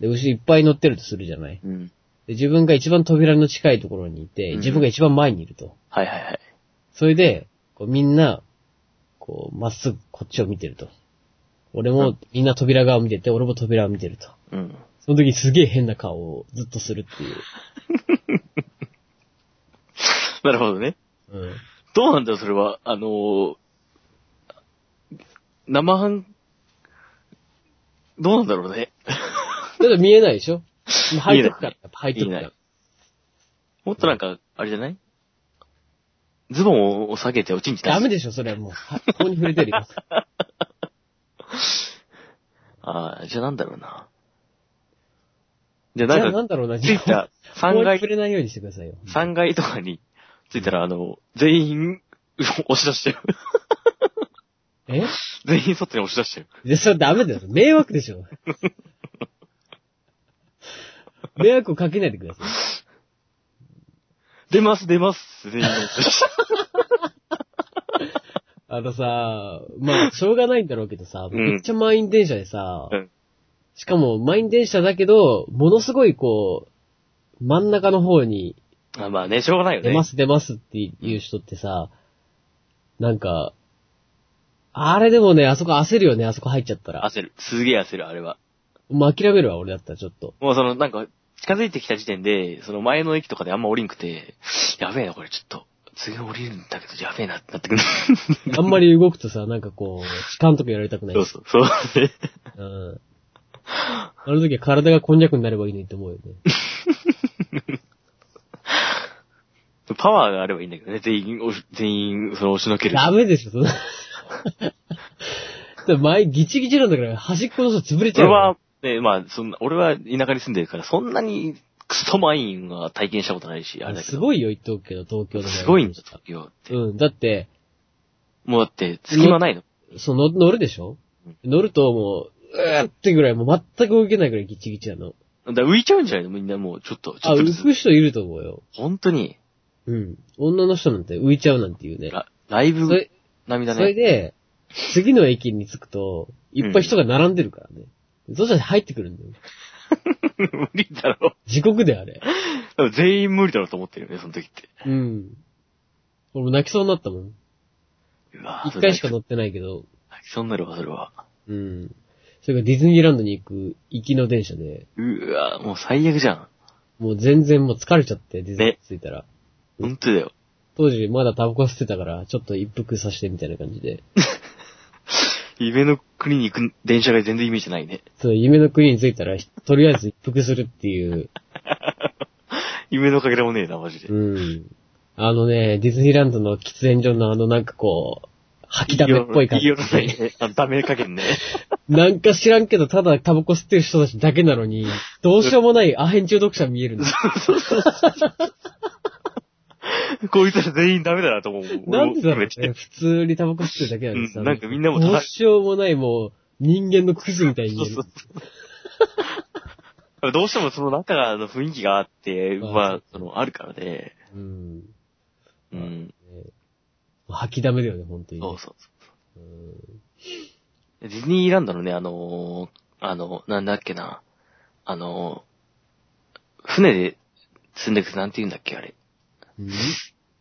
[SPEAKER 1] で、後ろいっぱい乗ってるとするじゃない？
[SPEAKER 2] うん。
[SPEAKER 1] で、自分が一番扉の近いところにいて、
[SPEAKER 2] うん
[SPEAKER 1] 自分が一番前にいると。
[SPEAKER 2] はいはいはい。
[SPEAKER 1] それで、こうみんな、こう、まっすぐこっちを見てると。俺も、みんな扉側を見てて、俺も扉を見てると。
[SPEAKER 2] うん。
[SPEAKER 1] その時すげえ変な顔をずっとするっていう。
[SPEAKER 2] なるほどね。
[SPEAKER 1] うん。
[SPEAKER 2] どうなんだよ、それは？あのー、生半、どうなんだろうね。
[SPEAKER 1] だって見えないでしょ？
[SPEAKER 2] 見えない
[SPEAKER 1] 背徳感。やっぱ背徳
[SPEAKER 2] 見えな
[SPEAKER 1] 感
[SPEAKER 2] い。もっとなんか、あれじゃない？ズボンを下げておちんち
[SPEAKER 1] ダメでしょそれはもう。はここに触れてるよ。
[SPEAKER 2] ああ、じゃあなんだろうな。じゃあ
[SPEAKER 1] じゃあ
[SPEAKER 2] なんか、
[SPEAKER 1] なんだろうな、
[SPEAKER 2] ついた
[SPEAKER 1] ここ
[SPEAKER 2] 3階
[SPEAKER 1] に触、れないようにしてくださいよ。
[SPEAKER 2] 3階とかについたら、あの、全員、押し出しちゃう。
[SPEAKER 1] え？
[SPEAKER 2] 全員外に押し出しちゃう。
[SPEAKER 1] で、それダメだよ。迷惑でしょ。迷惑をかけないでください。
[SPEAKER 2] 出ます、出ます。全員押し出しちゃ
[SPEAKER 1] あのさ、まあ、しょうがないんだろうけどさ、
[SPEAKER 2] ん
[SPEAKER 1] めっちゃ満員電車でさ、
[SPEAKER 2] うん
[SPEAKER 1] しかも満員電車だけど、ものすごいこう、真ん中の方に
[SPEAKER 2] う。あまあね、しょうがないよね。
[SPEAKER 1] 出ます出ますっていう人ってさ、なんか、あれでもね、あそこ焦るよね、あそこ入っちゃったら。
[SPEAKER 2] 焦る。すげえ焦る、あれは。
[SPEAKER 1] もう諦めるわ、俺だったらちょっと。
[SPEAKER 2] もうその、なんか、近づいてきた時点で、その前の駅とかであんま降りんくて、やべえな、これちょっと、次降りるんだけど、やべえなってなってくる。
[SPEAKER 1] あんまり動くとさ、なんかこう、痴漢とかやられたくない。
[SPEAKER 2] そうそう、そうね。
[SPEAKER 1] うん。あの時は体がこんにゃくになればいいのにって思うよね。
[SPEAKER 2] パワーがあればいいんだけどね、全員全員、その押しのける。
[SPEAKER 1] ダメでしょ、そんな。で 前、ギチギチなんだから、端っこの人潰れちゃう
[SPEAKER 2] ね、まあ、そんな、俺は田舎に住んでるから、そんなにクソ満員は体験したことないし、あれだけど。
[SPEAKER 1] すごいよ、言っとくけど、東京の
[SPEAKER 2] すごいんだ、東京って。
[SPEAKER 1] うん、だって、
[SPEAKER 2] もうだって、隙間ないの。
[SPEAKER 1] その、乗るでしょ？乗るともう、うーってぐらい、もう全く動けないぐらいギチギチなの。
[SPEAKER 2] だ浮いちゃうんじゃないの？みんなもう、ちょっと、ち
[SPEAKER 1] あ、浮
[SPEAKER 2] ょっとずつ
[SPEAKER 1] く人いると思うよ。
[SPEAKER 2] 本当に、
[SPEAKER 1] うん。女の人なんて浮いちゃうなんていうね。
[SPEAKER 2] ラライブ
[SPEAKER 1] それ、それ。で、次の駅に着くと、いっぱい人が並んでるからね。そしたら入ってくるんだよ。
[SPEAKER 2] 無理だろ。
[SPEAKER 1] 地獄であれ。
[SPEAKER 2] 多分全員無理だろうと思ってるよね、その時って。
[SPEAKER 1] うん。俺も泣きそうになったもん。
[SPEAKER 2] うわ
[SPEAKER 1] 一回しか乗ってないけど、
[SPEAKER 2] 泣きそうになるわ、それは。
[SPEAKER 1] うん。それがディズニーランドに行く行きの電車で、
[SPEAKER 2] うわもう最悪じゃん。
[SPEAKER 1] もう全然もう疲れちゃって、ディズニー
[SPEAKER 2] ね
[SPEAKER 1] 着いたら。
[SPEAKER 2] 本当だよ。
[SPEAKER 1] 当時まだタバコ吸ってたから、ちょっと一服させてみたいな感じで。
[SPEAKER 2] 夢の国に行く電車が全然イメージないね。
[SPEAKER 1] その夢の国に着いたら、とりあえず一服するっていう、
[SPEAKER 2] 夢のかけらもねえな、マジで。
[SPEAKER 1] うん。あのね、ディズニーランドの喫煙所のあのなんかこう、吐きだめっぽい感じ
[SPEAKER 2] いい。よないね。ダメ加減ね。
[SPEAKER 1] なんか知らんけど、ただタバコ吸ってる人たちだけなのに、どうしようもないアヘン中毒者見えるんだ。
[SPEAKER 2] こいつら全員ダメだなと思う。
[SPEAKER 1] なんでだろうね。普通にタバコ吸ってるだけなのにさ。
[SPEAKER 2] うんなんかみんなも
[SPEAKER 1] どうしようもないもう、人間のクズみたいに見える
[SPEAKER 2] そうそう。そう。どうしてもその中の雰囲気があって、
[SPEAKER 1] あ
[SPEAKER 2] まあ、その、あるからね。
[SPEAKER 1] うん。
[SPEAKER 2] うん。
[SPEAKER 1] ね吐きだめだよね、本当にね。
[SPEAKER 2] そうそうそう。
[SPEAKER 1] うん
[SPEAKER 2] ディズニーランドのね、あのーあの、なんだっけな。あのー船で積んでくなんて言うんだっけ、あれ。
[SPEAKER 1] うん？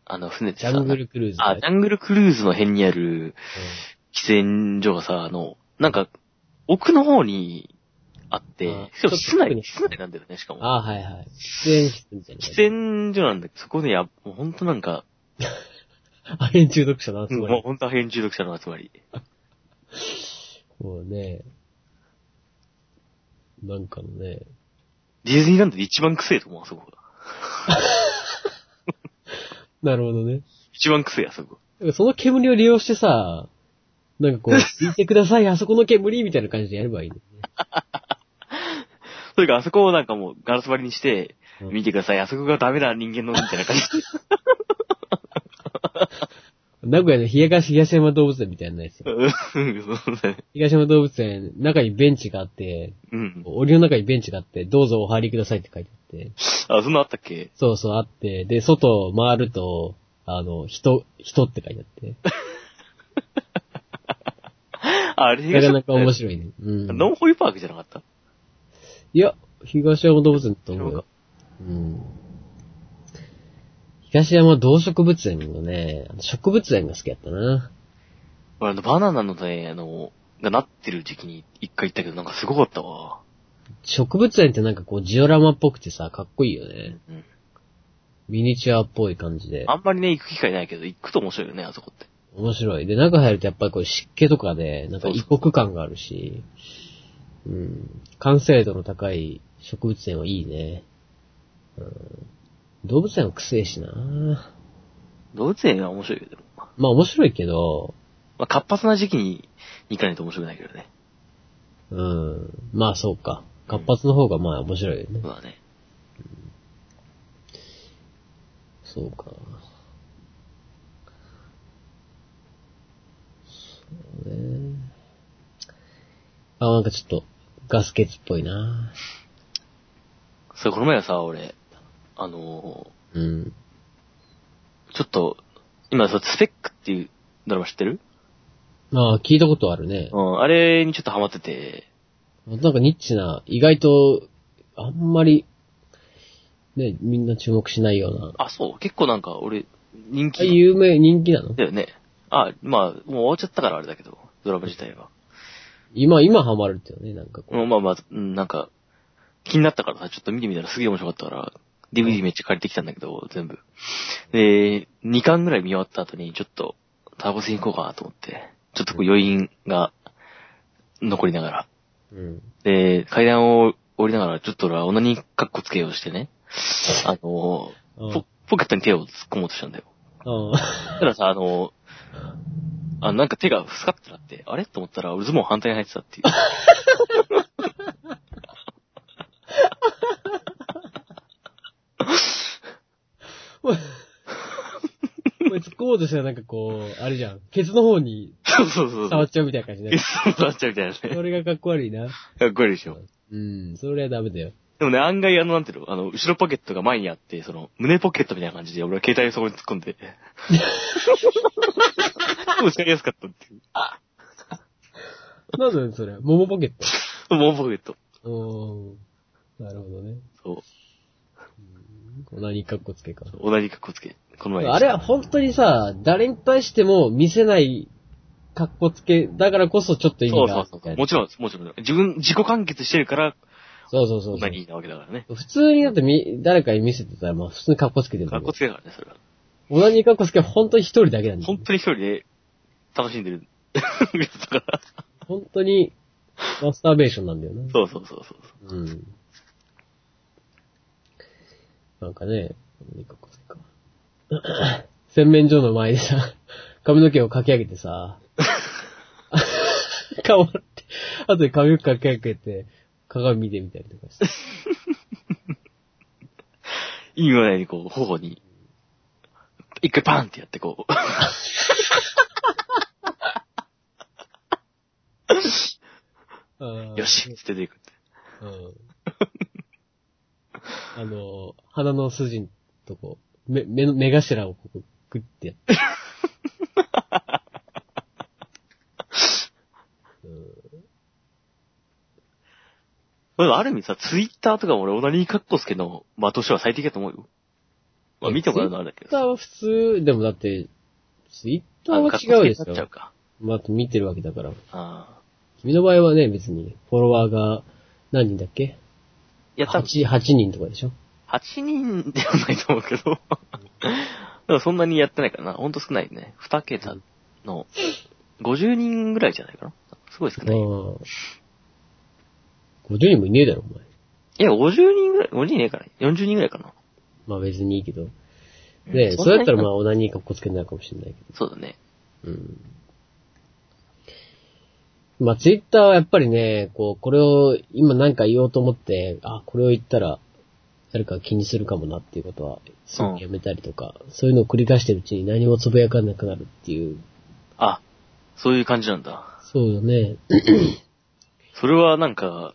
[SPEAKER 2] あの、船ってさ
[SPEAKER 1] ジャングルクルーズ。
[SPEAKER 2] あ、ジャングルクルーズの辺にある喫煙所がさ、あの、なんか、奥の方にあって
[SPEAKER 1] あ、
[SPEAKER 2] しかも室内、
[SPEAKER 1] ちょっと奥に
[SPEAKER 2] 室内なんだよね、しかも。
[SPEAKER 1] あはいはい。喫煙室みたいな。
[SPEAKER 2] 喫煙所なんだけど、そこでや、もうほんとなんか、
[SPEAKER 1] アヘン中毒者の集まり。
[SPEAKER 2] もうほんとアヘン中毒者の集まり。
[SPEAKER 1] もうね、なんかのね、
[SPEAKER 2] ディズニーランドで一番臭いと思う、あそこが。
[SPEAKER 1] なるほどね。
[SPEAKER 2] 一番臭い、あそこ。
[SPEAKER 1] その煙を利用してさ、なんかこう、聞いてください、あそこの煙みたいな感じでやればいいのね。
[SPEAKER 2] それか、あそこをなんかもうガラス張りにして、
[SPEAKER 1] うん
[SPEAKER 2] 見てください、あそこがダメな人間の、みたいな感じで。
[SPEAKER 1] 名古屋の冷やかし東山動物園みたいなやつ。東山動物園、中にベンチがあって、
[SPEAKER 2] うん。
[SPEAKER 1] 檻の中にベンチがあって、どうぞお入りくださいって書いてあって、
[SPEAKER 2] あ、そんなあったっけ？
[SPEAKER 1] そうそうあって、で、外を回ると、あの、人、人って書いてあって、
[SPEAKER 2] あ、あれ
[SPEAKER 1] なかなか面
[SPEAKER 2] い。
[SPEAKER 1] 白いね。うん。
[SPEAKER 2] ノンホイパークじゃなかった？
[SPEAKER 1] いや、東山動物園だと思うよ。うん。東山動植物園のね、植物園が好きやったな。
[SPEAKER 2] 俺あの、バナナのね、あの、がなってる時期に一回行ったけど、なんかすごかったわ。
[SPEAKER 1] 植物園ってなんかこうジオラマっぽくてさ、かっこいいよね。
[SPEAKER 2] うん。
[SPEAKER 1] ミニチュアっぽい感じで。
[SPEAKER 2] あんまりね、行く機会ないけど、行くと面白いよね、あそこって。
[SPEAKER 1] 面白い。で、中入るとやっぱりこう湿気とかで、なんか異国感があるし、うん。完成度の高い植物園はいいね。うん。動物園は臭えしな
[SPEAKER 2] 動物園は面白いよ、でも。
[SPEAKER 1] まあ面白いけど、
[SPEAKER 2] まあ、活発な時期に行かないと面白くないけどね。
[SPEAKER 1] うん。まあそうか。活発の方がまあ面白いよね。
[SPEAKER 2] まあね。
[SPEAKER 1] そうか。そうね。あ、なんかちょっと、ガス欠っぽいな
[SPEAKER 2] それこの前はさ、俺、あの
[SPEAKER 1] うん。
[SPEAKER 2] ーちょっと、今さ、スペックっていうドラマ知ってる？
[SPEAKER 1] まあ、聞いたことあるね。
[SPEAKER 2] うん、あれにちょっとハマってて、
[SPEAKER 1] なんかニッチな、意外と、あんまり、ね、みんな注目しないような。
[SPEAKER 2] あ、そう、結構なんか俺、人
[SPEAKER 1] あ、
[SPEAKER 2] 気
[SPEAKER 1] 有名、人気なの？
[SPEAKER 2] だよね。あ、まあ、もう終わっちゃったからあれだけど、ドラマ自体は。
[SPEAKER 1] 今、今ハマるってよね、なんかこう。
[SPEAKER 2] うんまあまあ、うん、なんか、気になったからさ、ちょっと見てみたらすげえ面白かったから、DVD めっちゃ借りてきたんだけど、全部。で、2巻ぐらい見終わった後に、ちょっと、タバコ吸いに行こうかなと思って、ちょっとこう余韻が残りながら。
[SPEAKER 1] うん。
[SPEAKER 2] で、階段を降りながら、ちょっと俺はオナニーカッコつけようとしてね、あの、
[SPEAKER 1] うん
[SPEAKER 2] ポポケットに手を突っ込もうとしたんだよ。
[SPEAKER 1] あ
[SPEAKER 2] たださ、あの、あなんか手がふさってなって、あれ？と思ったら、俺ズボン反対に入ってたっていう。
[SPEAKER 1] これ突っ込もうとしたらなんかこう、あれじゃん。ケツの方に
[SPEAKER 2] そうそうそう。
[SPEAKER 1] 触っちゃうみたいな感じ
[SPEAKER 2] え、
[SPEAKER 1] ね。
[SPEAKER 2] そうなっちゃうみたいなね。
[SPEAKER 1] それがかっこ悪いな。
[SPEAKER 2] かっこいいでしょ。
[SPEAKER 1] うん、それはダメだよ。
[SPEAKER 2] でもね、案外あの、なんていうの、あの、後ろポケットが前にあって、その、胸ポケットみたいな感じで、俺は携帯をそこに突っ込んで。持ち上げやすかったっていう。
[SPEAKER 1] なんだよ、それ？モモポケット？
[SPEAKER 2] もうポケット。
[SPEAKER 1] おー。なるほどね。
[SPEAKER 2] そう。
[SPEAKER 1] 何かっこつけか。
[SPEAKER 2] 同じ格好つけ。この前。
[SPEAKER 1] あれは本当にさ、誰に対しても見せないかっこつけ、だからこそちょっと意味
[SPEAKER 2] そうそうそう。
[SPEAKER 1] があるみたいな
[SPEAKER 2] もちろん、もちろん。自分、自己完結してるから、
[SPEAKER 1] そうそうそうそう。
[SPEAKER 2] 同じなわけだからね。
[SPEAKER 1] 普通にだってみ、誰かに見せてたら、まあ普通にかっこつけてる
[SPEAKER 2] 格好つけだからね、それは。
[SPEAKER 1] オナニーかっこつけは本当に一人だけなんだよ
[SPEAKER 2] 本当に一人で楽しんでる。から。
[SPEAKER 1] 本当に、マスターベーションなんだよな。
[SPEAKER 2] そうそうそうそう。
[SPEAKER 1] うん。なんかね。洗面所の前でさ、髪の毛をかき上げてさ、顔洗って、後で髪の毛かき上げて、鏡見てみたりとかして。
[SPEAKER 2] 意味もないにこう、頬に、一回パンってやってこう。よしって出てくって。
[SPEAKER 1] うん。あの、鼻の筋のとこ、目、目の、目頭をここ、グッてやって。
[SPEAKER 2] まあある意味さ、ツイッターとかも俺、オナニーカッコつけの、まあ、としては最適だと思うよ。まあ、見てもらうのはあれだけど。
[SPEAKER 1] ツイッターは普通、でもだって、ツイッターは違うですよ。
[SPEAKER 2] か。
[SPEAKER 1] まあ、見てるわけだから。
[SPEAKER 2] ああ。
[SPEAKER 1] 君の場合はね、別に、フォロワーが何人だっけ
[SPEAKER 2] いや、多分、
[SPEAKER 1] ?8、8人とかでしょ
[SPEAKER 2] ？8人ではないと思うけど。でもそんなにやってないからな。ほんと少ないね。2桁の、50人ぐらいじゃないかな。すごい少ない。い
[SPEAKER 1] 50人もいねえだろ、お前。
[SPEAKER 2] や、50人ぐらい、50人いねえから。40人ぐらいかな。
[SPEAKER 1] まあ別にいいけど。
[SPEAKER 2] うん
[SPEAKER 1] ねえ、
[SPEAKER 2] そんなに
[SPEAKER 1] そうやったらまあ、オナニーかっこつけになるかもしれないけ
[SPEAKER 2] そうだね。
[SPEAKER 1] ど。うん。まあ、ツイッターはやっぱりね、こう、これを今なんか言おうと思って、あ、これを言ったら、誰か気にするかもなっていうことは、すぐやめたりとか、そういうのを繰り返してるうちに何もつぶやかなくなるっていう。
[SPEAKER 2] あ、そういう感じなんだ。
[SPEAKER 1] そうだね。
[SPEAKER 2] それはなんか、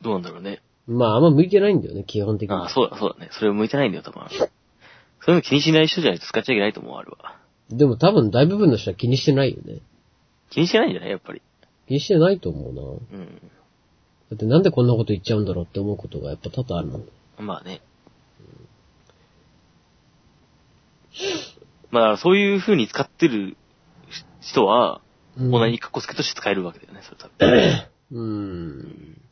[SPEAKER 2] どうなんだろうね。
[SPEAKER 1] まあ、あんま向いてないんだよね、基本的に。
[SPEAKER 2] あそうだ、そうだね。それ向いてないんだよ、多分。そういうの気にしない人じゃないと使っちゃいけないと思う、あるわ。
[SPEAKER 1] でも多分大部分の人は気にしてないよね。
[SPEAKER 2] 気にしてないんじゃないやっぱり。
[SPEAKER 1] 気にしてないと思うな。
[SPEAKER 2] うん。
[SPEAKER 1] だってなんでこんなこと言っちゃうんだろうって思うことがやっぱ多々あるもん。
[SPEAKER 2] まあね。まあだからそういう風に使ってる人は、
[SPEAKER 1] うん
[SPEAKER 2] オナニーカッコつけとして使えるわけだよね、それ多分。
[SPEAKER 1] う。
[SPEAKER 2] うんん。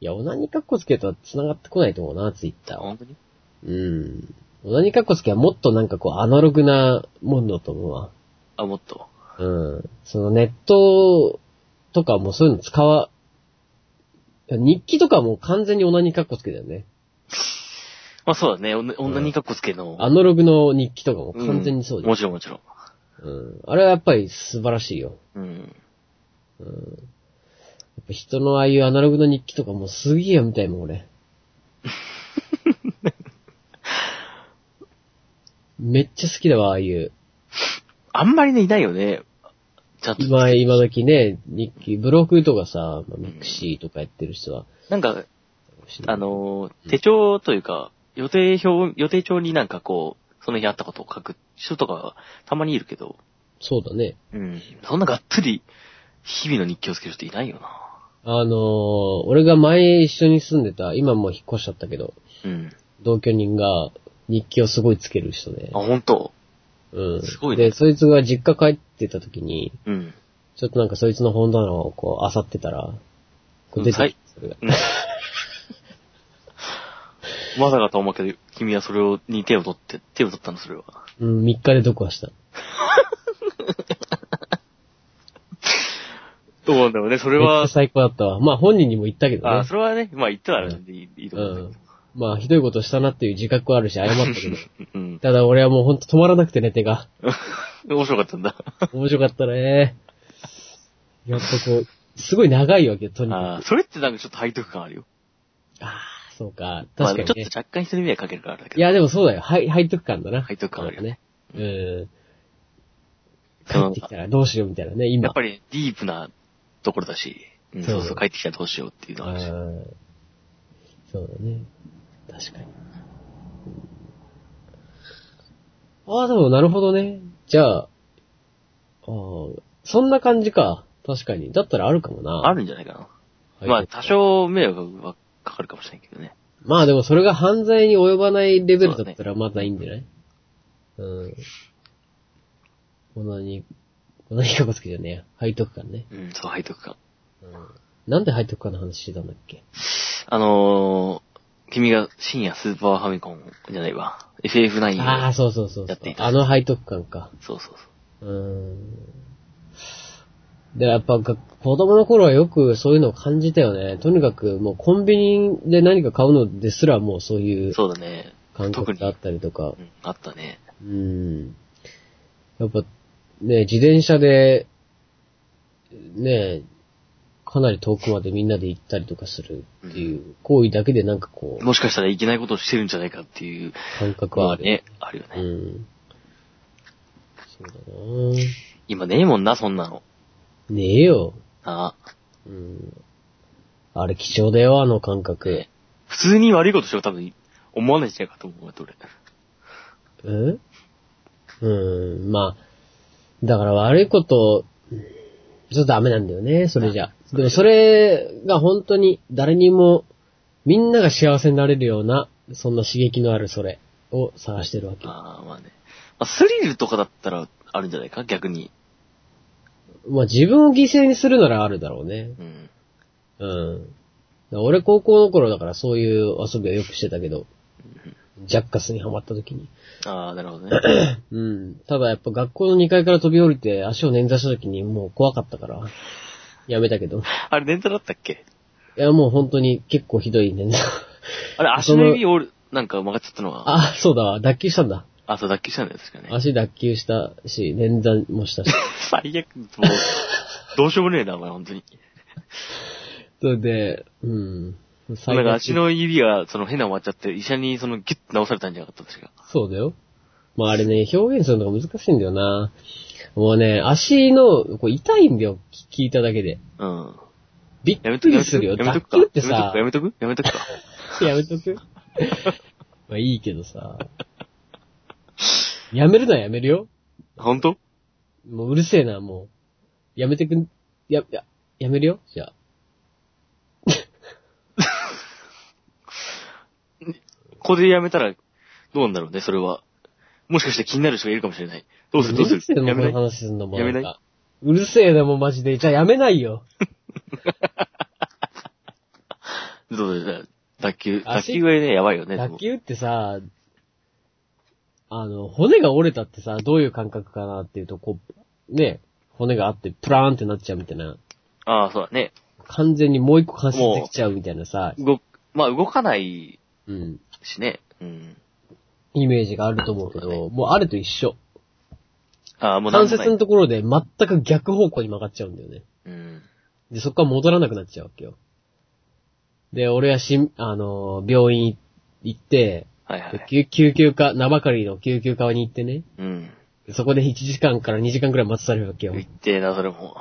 [SPEAKER 1] いや、オナニーカッコつけとは繋がってこないと思うな、ツイッターは。
[SPEAKER 2] 本当に？
[SPEAKER 1] うん。オナニーカッコつけはもっとなんかこう、アナログなもんだと思うわ。
[SPEAKER 2] あ、もっと？
[SPEAKER 1] うん。そのネットとかもそういうの使わ、日記とかも完全にオナニーカッコつけだよね。
[SPEAKER 2] まあそうだね、オナオナニーカッコつけの。
[SPEAKER 1] アナログの日記とかも完全にそう
[SPEAKER 2] うん
[SPEAKER 1] だよ。
[SPEAKER 2] もちろんもちろん。
[SPEAKER 1] うん。あれはやっぱり素晴らしいよ。
[SPEAKER 2] うん。
[SPEAKER 1] うん。やっぱ人のああいうアナログの日記とかもうすげえ読みたいもん、俺。めっちゃ好きだわ、ああいう。
[SPEAKER 2] あんまりね、いないよね。ちゃんと。
[SPEAKER 1] 今、今時ね、日記、ブログとかさ、まあ、ミクシーとかやってる人は。
[SPEAKER 2] なんか、あのー、手帳というか、予定表、予定帳になんかこう、その日あったことを書く人とかたまにいるけど、
[SPEAKER 1] そうだね。
[SPEAKER 2] うん。そんながっつり、日々の日記をつける人いないよな。
[SPEAKER 1] あのー、俺が前一緒に住んでた、今もう引っ越しちゃったけど、
[SPEAKER 2] うん。
[SPEAKER 1] 同居人が日記をすごいつける人で
[SPEAKER 2] あ、。本当？
[SPEAKER 1] うん。
[SPEAKER 2] すごいね
[SPEAKER 1] で、そいつが実家帰ってた時に、
[SPEAKER 2] うん。
[SPEAKER 1] ちょっとなんかそいつの本棚をこう、漁ってたら、こう出てきて、それが。
[SPEAKER 2] まさかと思うけど、君はそれを、に手を取って、手を取ったの、それは。
[SPEAKER 1] うん、3日で読破した。
[SPEAKER 2] どうなんだろうね、それは
[SPEAKER 1] 最高だったわ。まあ本人にも言ったけど
[SPEAKER 2] あ、
[SPEAKER 1] ね。
[SPEAKER 2] それはね、まあ言ってはあるんでいいと
[SPEAKER 1] う
[SPEAKER 2] 思うんだけ
[SPEAKER 1] ん。まあひどいことしたなっていう自覚はあるし謝ったけど。
[SPEAKER 2] ど。うん。
[SPEAKER 1] ただ俺はもうほんと止まらなくてね、手が。
[SPEAKER 2] 面白かったんだ。
[SPEAKER 1] 面白かったね。やっぱこう、すごい長いわけよ、とに
[SPEAKER 2] あ
[SPEAKER 1] か
[SPEAKER 2] あ、それってなんかちょっと背徳感あるよ。
[SPEAKER 1] く。ああ、そうか。
[SPEAKER 2] まあ、
[SPEAKER 1] 確かにね。
[SPEAKER 2] ちょっと若干人に迷惑かけるからだけど。
[SPEAKER 1] いや、でもそうだよ。はい、背徳感だな。
[SPEAKER 2] 背徳感あるよね。
[SPEAKER 1] うん。帰ってきたらどうしようみたいなね、今。
[SPEAKER 2] やっぱりディープなところだし、うん、
[SPEAKER 1] そう
[SPEAKER 2] そうそう、帰ってきたらどうしようっていうの
[SPEAKER 1] ああ
[SPEAKER 2] があるし。
[SPEAKER 1] そうだね。確かに。ああ、でもなるほどね。じゃあ、ああ、そんな感じか。確かに。だったらあるかもな。
[SPEAKER 2] あるんじゃないかな。
[SPEAKER 1] はい
[SPEAKER 2] まあ、多少迷惑はかかるかもしれないけどね。
[SPEAKER 1] まあでもそれが犯罪に及ばないレベルだったらまだいいんじゃない？うん。こんなに、こんなにかこつけじゃねえや。背徳感ね。
[SPEAKER 2] うん、そう、背徳感。
[SPEAKER 1] うん。なんで背徳感の話してたんだっけ？
[SPEAKER 2] あのー、君が深夜スーパーファミコンじゃないわ。FF9 を
[SPEAKER 1] ああ、そうそうそう
[SPEAKER 2] やってい。た
[SPEAKER 1] あの背徳感か。
[SPEAKER 2] そうそうそう。
[SPEAKER 1] うーん。で、やっぱが子供の頃はよくそういうのを感じたよね。とにかくもうコンビニで何か買うのですらもうそういう
[SPEAKER 2] そうだね。
[SPEAKER 1] 感覚があったりとか
[SPEAKER 2] う。ん、あったね。
[SPEAKER 1] うん。やっぱ、ね、自転車で、ね、かなり遠くまでみんなで行ったりとかするっていう行為だけでなんかこう、
[SPEAKER 2] もしかしたらいけないことをしてるんじゃないかっていう
[SPEAKER 1] 感覚はある。
[SPEAKER 2] ね、あるよね。
[SPEAKER 1] うん。そうだな
[SPEAKER 2] 今ねえもんな、そんなの。
[SPEAKER 1] ねえよ。
[SPEAKER 2] あ
[SPEAKER 1] うん。あれ貴重だよ、あの感覚。
[SPEAKER 2] 普通に悪いことしよう多分思わないんじゃないかと思うわ、俺。
[SPEAKER 1] え？うん、まあ、だから悪いこと、ちょっとダメなんだよね、それじゃ。でもそれが本当に誰にも、みんなが幸せになれるような、そんな刺激のあるそれを探してるわけ。
[SPEAKER 2] ああ、まあね。まあ、スリルとかだったらあるんじゃないか？逆に。
[SPEAKER 1] まあ自分を犠牲にするならあるだろうね。
[SPEAKER 2] うん。
[SPEAKER 1] うん。俺高校の頃だからそういう遊びはよくしてたけど、ジャッカスにハマった時に。
[SPEAKER 2] ああ、なるほどね。
[SPEAKER 1] うん。ただやっぱ学校の2階から飛び降りて足を捻挫した時にもう怖かったから、やめたけど。
[SPEAKER 2] あれ、捻挫だったっけ？
[SPEAKER 1] いやもう本当に結構ひどい捻挫。
[SPEAKER 2] あれ、足の指折る、なんか曲がっちゃったのは？
[SPEAKER 1] あ、そうだわ。脱臼したんだ。
[SPEAKER 2] あ、そう、脱臼したんだよ、確かね。
[SPEAKER 1] 足脱臼したし、捻挫もしたし。
[SPEAKER 2] 最悪、もう、どうしようもねえな、お前、本当に。
[SPEAKER 1] それで、うん。最
[SPEAKER 2] なんか足の指が、その変な終わっちゃって、医者にそのギュッと直されたんじゃなかった、確か。
[SPEAKER 1] そうだよ。まああれね、表現するのが難しいんだよな。もうね、足の、こう痛いんだよ、聞いただけで。
[SPEAKER 2] うん。
[SPEAKER 1] びっ
[SPEAKER 2] く、
[SPEAKER 1] りするよ。脱
[SPEAKER 2] やめとくか。
[SPEAKER 1] 臼ってさ、
[SPEAKER 2] やめとくやめとくか。
[SPEAKER 1] やめとく？まあいいけどさ。やめるのはやめるよ。
[SPEAKER 2] 本当？
[SPEAKER 1] もううるせえな、もう。やめてくん、や、や、やめるよ？じゃあ。
[SPEAKER 2] ここでやめたら、どうなんだろうね、それは。もしかして気になる人がいるかもしれない。どうする？どうする？
[SPEAKER 1] うるせえ
[SPEAKER 2] やめない？
[SPEAKER 1] 話すんのも。
[SPEAKER 2] やめない？
[SPEAKER 1] うるせえな、もうマジで。じゃあやめないよ。
[SPEAKER 2] どうだ脱臼。脱
[SPEAKER 1] 足？
[SPEAKER 2] 臼はね、やばいよね。でも
[SPEAKER 1] 脱臼ってさ、あの、骨が折れたってさ、どういう感覚かなっていうと、こう、ね、骨があって、プラーンってなっちゃうみたいな。
[SPEAKER 2] ああ、そうだね。
[SPEAKER 1] 完全にもう一個関節できちゃうみたいなさ、
[SPEAKER 2] 動、まあ動かない
[SPEAKER 1] うん、
[SPEAKER 2] しね。うん。
[SPEAKER 1] イメージがあると思うけど、もうあれと一緒。
[SPEAKER 2] ああ、もう
[SPEAKER 1] 関節のところで全く逆方向に曲がっちゃうんだよね。
[SPEAKER 2] うん。
[SPEAKER 1] で、そこから戻らなくなっちゃうわけよ。で、俺はしん、あのー、病院行って、
[SPEAKER 2] はいはい。
[SPEAKER 1] 救救急科、名ばかりの救急科に行ってね、
[SPEAKER 2] うん。
[SPEAKER 1] そこで1時間から2時間くらい待たされるわけよ
[SPEAKER 2] 言。ってえな、それも。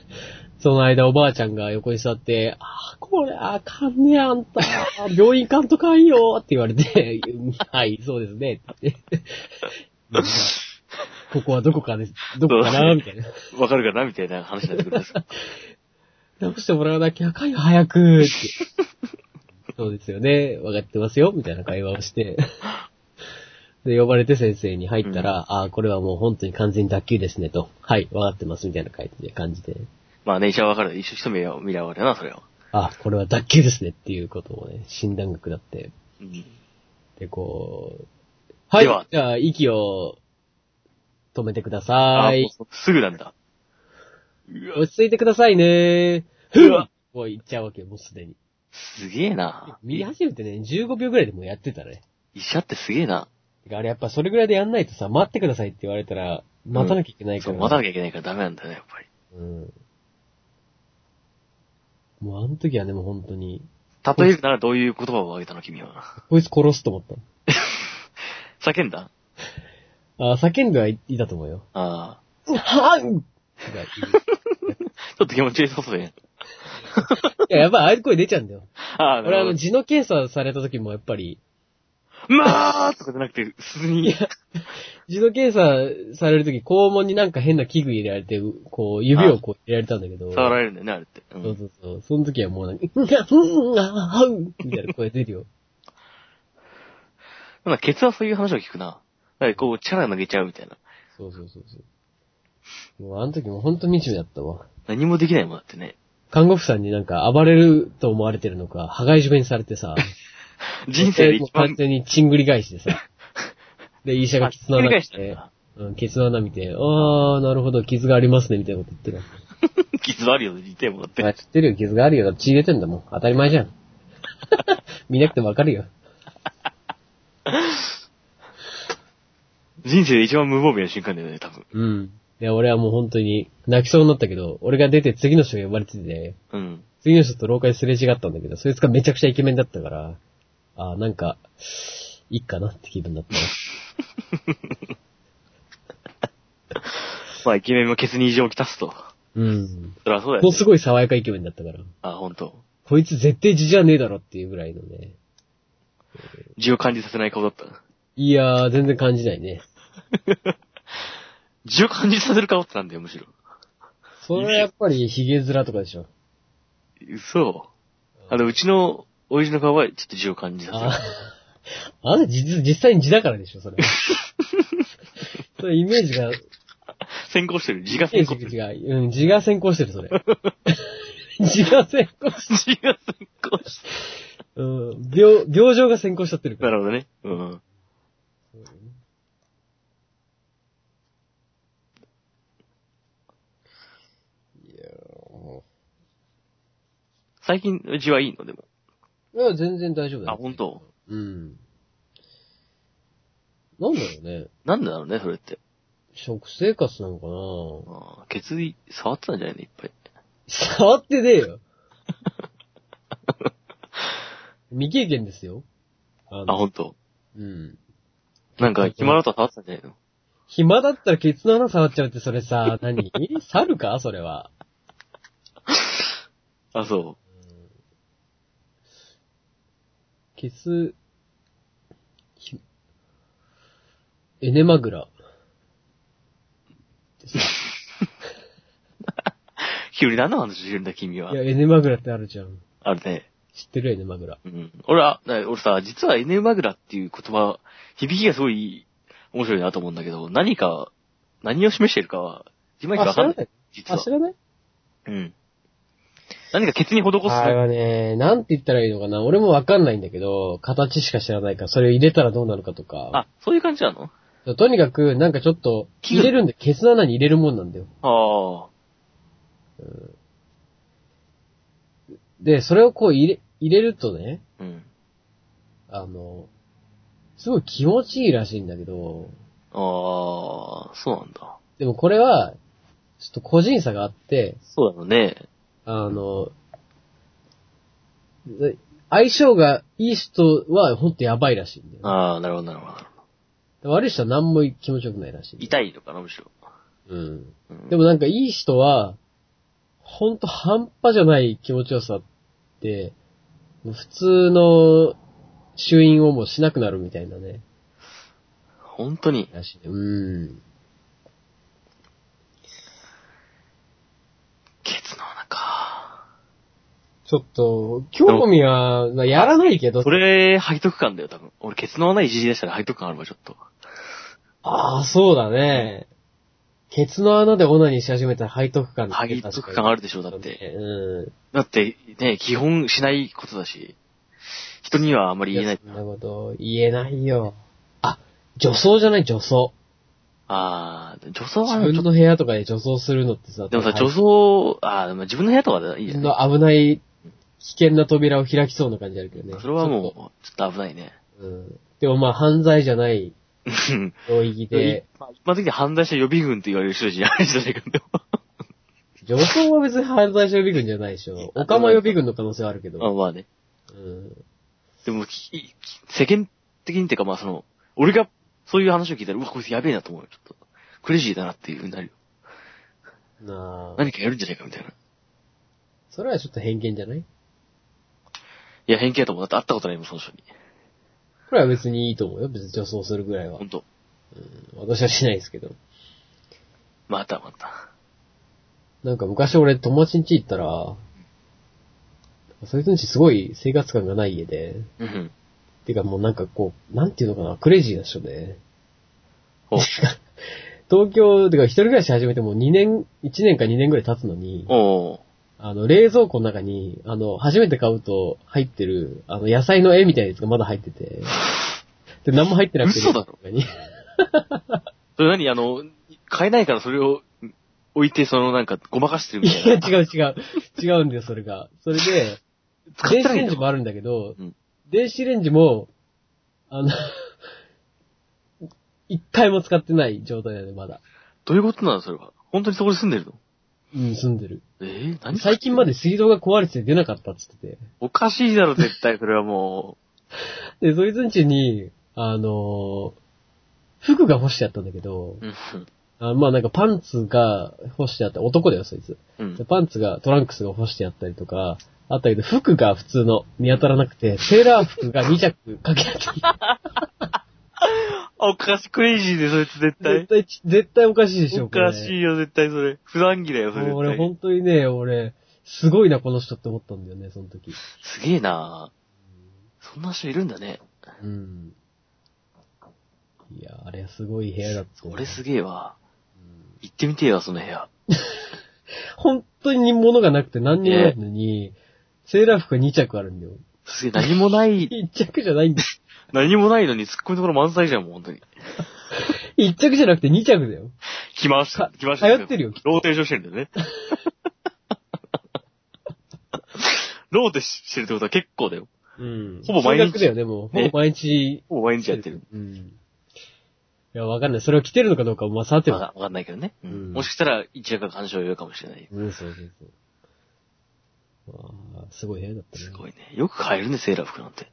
[SPEAKER 1] その間おばあちゃんが横に座って、あー、これあかんねあんた。病院行かんとかんよって言われて、はい、そうですね。っ てここはどこかです。どこかなみたいな。
[SPEAKER 2] わかるかなみたいな話になってくるんです。
[SPEAKER 1] 直してもらわなきゃあかんよ、早くって。そうですよね。わかってますよ。みたいな会話をして。で、呼ばれて先生に入ったら、ああ、これはもう本当に完全に脱臼ですね、と。はい、わかってます、みたいな感じで。
[SPEAKER 2] まあね、医者はわかる。一緒一目は見りゃわかるな、それは。
[SPEAKER 1] ああ、これは脱臼ですね、っていうことをね、診断が下って。
[SPEAKER 2] うん。
[SPEAKER 1] で、こう、はい
[SPEAKER 2] では、
[SPEAKER 1] じゃあ、息を止めてくだ
[SPEAKER 2] あ
[SPEAKER 1] さい。
[SPEAKER 2] すぐなんだ。
[SPEAKER 1] 落ち着いてくださいね。ふ
[SPEAKER 2] うわ
[SPEAKER 1] もう言っちゃうわけよ、もうすでに。
[SPEAKER 2] すげえな。
[SPEAKER 1] 見始めてね、15秒ぐらいでもうやってたね。
[SPEAKER 2] 医者ってすげえな。
[SPEAKER 1] あれやっぱそれぐらいでやんないとさ、待ってくださいって言われたら、待たなきゃいけないから。
[SPEAKER 2] そう、待たなきゃいけないからダメなんだよね、やっぱり。
[SPEAKER 1] うん。もうあの時はね、もう本当に、
[SPEAKER 2] 例えるならどういう言葉を挙げたの、君は。
[SPEAKER 1] こいつ殺すと思った。
[SPEAKER 2] 叫んだ？
[SPEAKER 1] あ叫んではいいたと思うよ。
[SPEAKER 2] あ
[SPEAKER 1] はんい
[SPEAKER 2] あ。ちょっと気持ちよさそうで。
[SPEAKER 1] や、やっぱああいう声出ちゃうんだよ。
[SPEAKER 2] ああ、な
[SPEAKER 1] 俺あの。字の検査された時もやっぱり、
[SPEAKER 2] まあとかじゃなくて、普通に。
[SPEAKER 1] 字の検査される時肛門になんか変な器具入れられて、こう、指をこう入れられたんだけど。
[SPEAKER 2] 触られるんだよね、あれって。う。
[SPEAKER 1] そうんそうそう。その時はもうなんか、うんが、うんが、はうみたいな声出るよ。
[SPEAKER 2] なんか、ケツはそういう話を聞くな。なんかこう、力投げちゃうみたいな。
[SPEAKER 1] そうそうそうそう。もうあの時も本当に惨めだったわ。
[SPEAKER 2] 何もできないもんだってね。
[SPEAKER 1] 看護婦さんになんか暴れると思われてるのか、羽交い締めにされてさ、
[SPEAKER 2] 人生で一番
[SPEAKER 1] 完、全にチングリ返しでさ、で、医者が傷の穴見て
[SPEAKER 2] だ、
[SPEAKER 1] うん、傷の穴見て、あー、なるほど、傷がありますね、みたいなこと言ってる。
[SPEAKER 2] 傷あるよ、似てもだって。
[SPEAKER 1] まあ、知ってるよ、傷があるよ。血入れてんだもん。当たり前じゃん。見なくてもわかるよ。
[SPEAKER 2] 人生で一番無防備な瞬間だよね、多分。
[SPEAKER 1] うん。いや、俺はもう本当に泣きそうになったけど、俺が出て次の人が呼ばれてて、
[SPEAKER 2] うん。
[SPEAKER 1] 次の人と廊下ですれ違ったんだけど、そいつがめちゃくちゃイケメンだったから、あーなんか、いいかなって気分だったな。
[SPEAKER 2] まあ、イケメンもケツに異常をきたすと。
[SPEAKER 1] うん。
[SPEAKER 2] そりゃそうだよね。
[SPEAKER 1] もうすごい爽やかイケメンだったから、
[SPEAKER 2] あ、本当。
[SPEAKER 1] こいつ絶対字じゃねえだろっていうぐらいのね。
[SPEAKER 2] 字を感じさせない顔だった。
[SPEAKER 1] いやー、全然感じないね。
[SPEAKER 2] 字を感じさせる顔ってなんだよ、むしろ。
[SPEAKER 1] それはやっぱりヒゲ面とかでしょ。
[SPEAKER 2] 嘘。あの、うちの、親父の顔はちょっと字を感じさせる。
[SPEAKER 1] あ あなた実、実際に字だからでしょ、それ。それイメージが、イ
[SPEAKER 2] 先行してる。字が先行してる。
[SPEAKER 1] う。うん、字が先行してる、それ。字が先行し、
[SPEAKER 2] 字が先行して
[SPEAKER 1] うん、病、病状が先行しちゃってる
[SPEAKER 2] る。
[SPEAKER 1] から。
[SPEAKER 2] なるほどね。うん。
[SPEAKER 1] いやー
[SPEAKER 2] 最近、字はいいの？でも。
[SPEAKER 1] いや、全然大丈夫だよ。
[SPEAKER 2] あ、本当？
[SPEAKER 1] うん。なんだろうね。
[SPEAKER 2] なんでだろうね、それって。
[SPEAKER 1] 食生活なのかな
[SPEAKER 2] ああ、ケツい触ってたんじゃないの、いっぱい。
[SPEAKER 1] 触ってねえよ。未経験ですよ。あ
[SPEAKER 2] あ、
[SPEAKER 1] の、
[SPEAKER 2] ほんと。
[SPEAKER 1] うん。
[SPEAKER 2] なんか、暇だったら触ってたんじゃないの？
[SPEAKER 1] 暇だったらケツの穴触っちゃうってそれさ、何？猿か？それは。
[SPEAKER 2] あ、そ
[SPEAKER 1] ケツ、ひエネマグラ。ってさ
[SPEAKER 2] う。急に何の話してるんだ、君はい
[SPEAKER 1] や、。エネマグラってあるじゃん。
[SPEAKER 2] あるね。
[SPEAKER 1] 知ってる？エネマグラ。
[SPEAKER 2] うん。俺は、な俺さ、実はエネマグラっていう言葉、響きがすごい面白いなと思うんだけど、何か、何を示しているかは、いまいちわかんない。実
[SPEAKER 1] あ、
[SPEAKER 2] は
[SPEAKER 1] 知。らない？
[SPEAKER 2] うん。何かケツに施す。
[SPEAKER 1] あれはね、なんて言ったらいいのかな俺もわかんないんだけど、形しか知らないから、それを入れたらどうなるかとか。
[SPEAKER 2] あ、そういう感じなの？
[SPEAKER 1] とにかく、なんかちょっと、入れるんで、ケツの穴に入れるもんなんだよ。
[SPEAKER 2] ああ。
[SPEAKER 1] で、それをこう入れ、入れるとね、
[SPEAKER 2] うん。
[SPEAKER 1] あの、すごい気持ちいいらしいんだけど、
[SPEAKER 2] ああ、そうなんだ。
[SPEAKER 1] でもこれは、ちょっと個人差があって、
[SPEAKER 2] そうだろうね。
[SPEAKER 1] あの、で相性がいい人はほんとやばいらしいんだよ。
[SPEAKER 2] ああ、なるほど、なるほど。
[SPEAKER 1] 悪い人は何も気持ちよくないらしい。
[SPEAKER 2] 痛いのかな、むしろ。
[SPEAKER 1] うん。
[SPEAKER 2] うん
[SPEAKER 1] でもなんかいい人は、ほんと半端じゃない気持ちよさって、普通の衆院をもうしなくなるみたいなね。
[SPEAKER 2] 本当に。
[SPEAKER 1] らしいね。うん。
[SPEAKER 2] ケツの穴か。
[SPEAKER 1] ちょっと、興味は、まあ、やらないけど
[SPEAKER 2] そ、れ、背徳感だよ、多分。俺、ケツの穴いじり出したら背徳感あるわ、ちょっと。
[SPEAKER 1] ああ、そうだね。ケツの穴でオナニーし始めたら背徳感
[SPEAKER 2] 背徳感あるでしょ、だって。
[SPEAKER 1] うん。
[SPEAKER 2] だって、ね、基本しないことだし、人にはあんまり言えない。
[SPEAKER 1] そんなこと言えないよ。あ、女装じゃない、女装。
[SPEAKER 2] ああ、女装
[SPEAKER 1] 自
[SPEAKER 2] はね、ちょっと
[SPEAKER 1] 分の部屋とかで女装するのってさ、
[SPEAKER 2] でもさ、
[SPEAKER 1] はい
[SPEAKER 2] 女装、ああ、でも自分の部屋とかでいいじゃん。
[SPEAKER 1] の危ない、危険な扉を開きそうな感じあるけどね。
[SPEAKER 2] それはもう、ちょっと危ないね。
[SPEAKER 1] と。うん。でもまあ、犯罪じゃない
[SPEAKER 2] うん
[SPEAKER 1] 領域で、
[SPEAKER 2] まあ一般的に犯罪者予備軍と言われる人じゃないじゃないか、でも。
[SPEAKER 1] 女装は別に犯罪者予備軍じゃないでしょ。オカマ予備軍の可能性はあるけど。
[SPEAKER 2] まあまあね。
[SPEAKER 1] うん。
[SPEAKER 2] でも、世間的にっていうかまあその、俺がそういう話を聞いたら、うわ、こいつやべえなと思うよ、ちょっと。クレイジーだなっていう風になるよ。
[SPEAKER 1] なあ。
[SPEAKER 2] 何かやるんじゃないかみたいな。い
[SPEAKER 1] それはちょっと偏見じゃない
[SPEAKER 2] や、偏見だと思う。だって会ったことないもん、その人に。
[SPEAKER 1] これは別にいいと思うよ。別に女装するぐらいは
[SPEAKER 2] ほ。んと。
[SPEAKER 1] 私はしないですけど。
[SPEAKER 2] またまた。
[SPEAKER 1] なんか昔俺友達ん家行ったら、そいつん家すごい生活感がない家で、
[SPEAKER 2] うん。
[SPEAKER 1] てかもうなんかこう、なんていうのかな、クレイジーな人で、
[SPEAKER 2] お
[SPEAKER 1] 東京、てか一人暮らし始めてもう2年、1年か2年ぐらい経つのに、
[SPEAKER 2] おー。
[SPEAKER 1] あの、冷蔵庫の中に、あの、初めて買うと入ってる、あの、野菜の絵みたいなやつがまだ入ってて、で、何も入ってなくて。
[SPEAKER 2] 嘘だろ。それ何？あの、買えないからそれを置いて、そのなんか、ごまかしてるみた
[SPEAKER 1] いや、
[SPEAKER 2] いな。
[SPEAKER 1] 違う違う。違うんだよ、それが。それで、電子レンジもあるんだけど、
[SPEAKER 2] うん
[SPEAKER 1] 電子レンジも、あの、一回も使ってない状態だよね、まだ。
[SPEAKER 2] どういうことなのそれは。本当にそこで住んでるの？
[SPEAKER 1] うん、住んでる。
[SPEAKER 2] えー、何
[SPEAKER 1] 最近まで水道が壊れてて出なかったっつってて。
[SPEAKER 2] おかしいだろ、絶対、それはも
[SPEAKER 1] で、そいつんちに、あのー服が干してあったんだけど、
[SPEAKER 2] う。うん。
[SPEAKER 1] あまあなんかパンツが干してあった、男だよ、そいつ。
[SPEAKER 2] うん
[SPEAKER 1] で。パンツが、トランクスが干してあったりとか、あったけど、服が普通の見当たらなくて、セーラー服が2着かけあって、
[SPEAKER 2] おかしい、クレイジーで、そいつ絶対
[SPEAKER 1] 絶。対、絶対おかしいでしょ、
[SPEAKER 2] おかし
[SPEAKER 1] い。
[SPEAKER 2] いよ、絶対それ。普段着だよ、それ絶
[SPEAKER 1] 俺
[SPEAKER 2] 対。
[SPEAKER 1] 本当にね、俺、すごいな、この人って思ったんだよね、その時。
[SPEAKER 2] すげえなそんな人いるんだね。
[SPEAKER 1] うん。いや、あれすごい部屋だったよ。
[SPEAKER 2] 俺すげえわ。行ってみてえわ、その部屋。
[SPEAKER 1] 本当に物がなくて何にもないのに、セーラー服が2着あるんだよ。
[SPEAKER 2] すげえ、何もない、
[SPEAKER 1] 1着じゃないんだよ。
[SPEAKER 2] 何もないのに突っ込みどころ満載じゃん、もう本当に。
[SPEAKER 1] 1着じゃなくて2着だよ。
[SPEAKER 2] 来ました。来ました。
[SPEAKER 1] 流行ってるよ
[SPEAKER 2] ローテーションしてるんだよね。ローテしてるってことは結構だよ。
[SPEAKER 1] うん。
[SPEAKER 2] ほぼ毎日
[SPEAKER 1] 金額だよね、もう。ほ
[SPEAKER 2] ね
[SPEAKER 1] ぼ毎日。
[SPEAKER 2] もう毎日やってる。
[SPEAKER 1] うん。いや、わかんない。それを着てるのかどうかは、まあ、さては。
[SPEAKER 2] わかわかんないけどね。う
[SPEAKER 1] うん
[SPEAKER 2] んもしかしたら一夜が干渉用かもしれない。
[SPEAKER 1] うん、そうそうそう。ああ、すごい部屋だったね。
[SPEAKER 2] すごいね。よく買えるね、セーラー服なんて。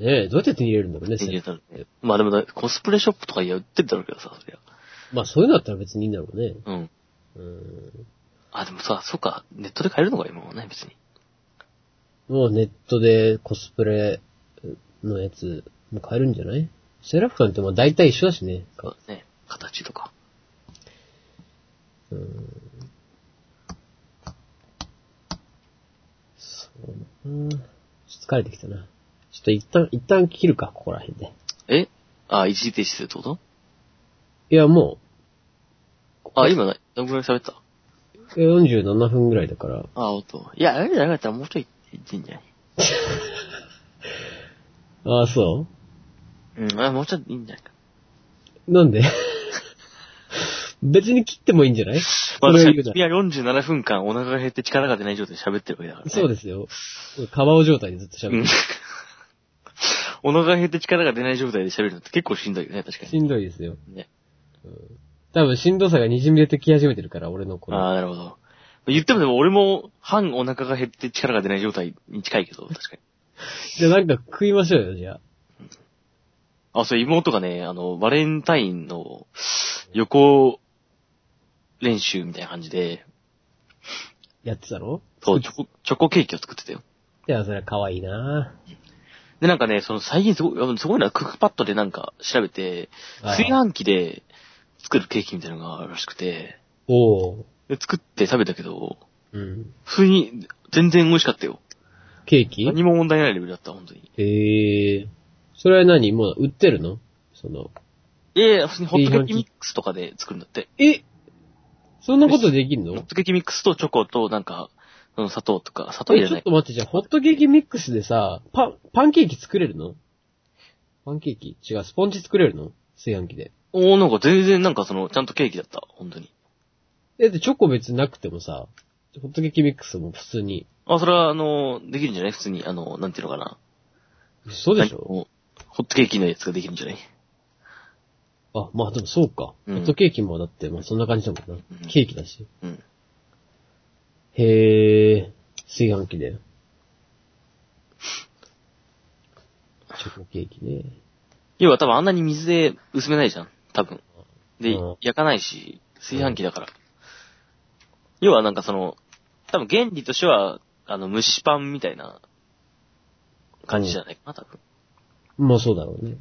[SPEAKER 1] ねえ、どうやって手に入れるんだろうね、
[SPEAKER 2] 手に入れたらねまあでもだ、コスプレショップとかいや売ってるだろうけどさ、そりゃ。
[SPEAKER 1] まあ、そういうのだったら別にいいんだろうね。
[SPEAKER 2] うん。
[SPEAKER 1] うん。
[SPEAKER 2] あ、でもさ、そっか、ネットで買えるのか、今もね、別に。
[SPEAKER 1] もうネットでコスプレのやつ、もう買えるんじゃない？セーラー服なんてまあ大体一緒だしね。
[SPEAKER 2] そうだね。形とか。
[SPEAKER 1] うん。そうな。疲れてきたな。ちょっと一旦、一旦切るか、ここら辺で。
[SPEAKER 2] え？あ、一時停止するってこと？
[SPEAKER 1] いや、も
[SPEAKER 2] あ、今な、どんぐらい喋った？
[SPEAKER 1] う、47分ぐらいだから。
[SPEAKER 2] あ、おっと。いや、あれじゃなかったらもうちょい言ってんじゃない？
[SPEAKER 1] あ あ、そ
[SPEAKER 2] う？ん、あ、もうちょっといいんじゃないか。
[SPEAKER 1] うなんで？別に切ってもいいんじゃない？
[SPEAKER 2] まあ、
[SPEAKER 1] それを言うな
[SPEAKER 2] 確かに君は47分間お腹が減って力が出ない状態で喋ってるわけだから、ね。
[SPEAKER 1] そうですよ。カバオ状態でずっと
[SPEAKER 2] うん
[SPEAKER 1] 喋って。
[SPEAKER 2] お腹が減って力が出ない状態で喋るのって結構しんどいよね、確かに。
[SPEAKER 1] しんどいですよ。
[SPEAKER 2] ね。
[SPEAKER 1] 多分しんどさが滲み出てき始めてるから、俺のこの。
[SPEAKER 2] ああ、なるほど。言ってもでも俺も半お腹が減って力が出ない状態に近いけど、確かに。
[SPEAKER 1] じゃあなんか食いましょうよ、じゃあ。
[SPEAKER 2] あ、そう、妹がね、あの、バレンタインの予行練習みたいな感じで、
[SPEAKER 1] やってたの？
[SPEAKER 2] そう、チョコ、チョコケーキを作ってたよ。
[SPEAKER 1] いや、それは可愛いな
[SPEAKER 2] で、なんかね、その最近すごい、あすごいな、クックパッドでなんか調べて、炊飯器で作るケーキみたいなのがあるらしくて、
[SPEAKER 1] おー。
[SPEAKER 2] で作って食べたけど、
[SPEAKER 1] うん。
[SPEAKER 2] 普通に全然美味しかったよ。
[SPEAKER 1] ケーキ？
[SPEAKER 2] 何も問題ないレベルだった、本当に。
[SPEAKER 1] へえ。それは何？もう売ってるの？その。
[SPEAKER 2] いやいや、普通にホットケーキミックスとかで作るんだって。
[SPEAKER 1] え？そんなことできる
[SPEAKER 2] ホッ
[SPEAKER 1] の
[SPEAKER 2] トケーキミックスとチョコとなんか、その砂糖とか、砂糖
[SPEAKER 1] え、
[SPEAKER 2] 入れない
[SPEAKER 1] ちょっと。待って、じゃあ、ホットケーキミックスでさ、パン、パンケーキ作れるの？パンケーキ？違う、スポンジ作れるの？炊飯器で。
[SPEAKER 2] おー、なんか全然なんかその、ちゃんとケーキだった、本当に。
[SPEAKER 1] え、で、チョコ別になくてもさ、ホットケーキミックスも普通に。
[SPEAKER 2] あ、それはあの、できるんじゃない？普通に、あの、なんていうのかな。
[SPEAKER 1] そうでしょ？
[SPEAKER 2] ょホットケーキのやつができるんじゃない？
[SPEAKER 1] あ、まあでもそうか。
[SPEAKER 2] うん
[SPEAKER 1] ホットケーキもだって、まあそんな感じだもんな。
[SPEAKER 2] うん
[SPEAKER 1] ケーキだし。
[SPEAKER 2] うん。
[SPEAKER 1] へえ、炊飯器で。チョコケーキね。
[SPEAKER 2] 要は多分あんなに水で薄めないじゃん。多分。で
[SPEAKER 1] うん、
[SPEAKER 2] 焼かないし、炊飯器だから。要はなんかその、多分原理としては、あの、蒸しパンみたいな感じじゃないかな、多分。
[SPEAKER 1] まあそうだろうね。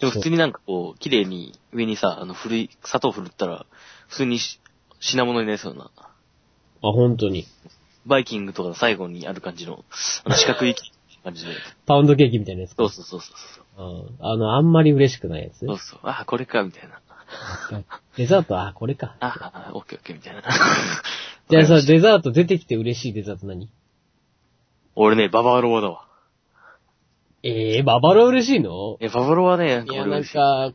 [SPEAKER 2] でも普通になんかこう、綺麗に上にさ、あの、古い、砂糖振るったら、普通にし品物になりそうな。
[SPEAKER 1] あ、本当に。
[SPEAKER 2] バイキングとかの最後にある感じの、あの 四角い感じで。
[SPEAKER 1] パウンドケーキみたいなやつ。
[SPEAKER 2] そうそうそうそう
[SPEAKER 1] うんあの、あんまり嬉しくないやつ？
[SPEAKER 2] そう。そうそう。あ、これか、みたいな。
[SPEAKER 1] デザート、あ、これか。
[SPEAKER 2] あ、あ、オッケーオッケー、みたいな。
[SPEAKER 1] じゃあさ、デザート出てきて嬉しいデザート何？
[SPEAKER 2] 俺ね、ババロアだわ。
[SPEAKER 1] ええー、ババロア嬉しいの？
[SPEAKER 2] え、ババロアね、
[SPEAKER 1] いや、なん。
[SPEAKER 2] か、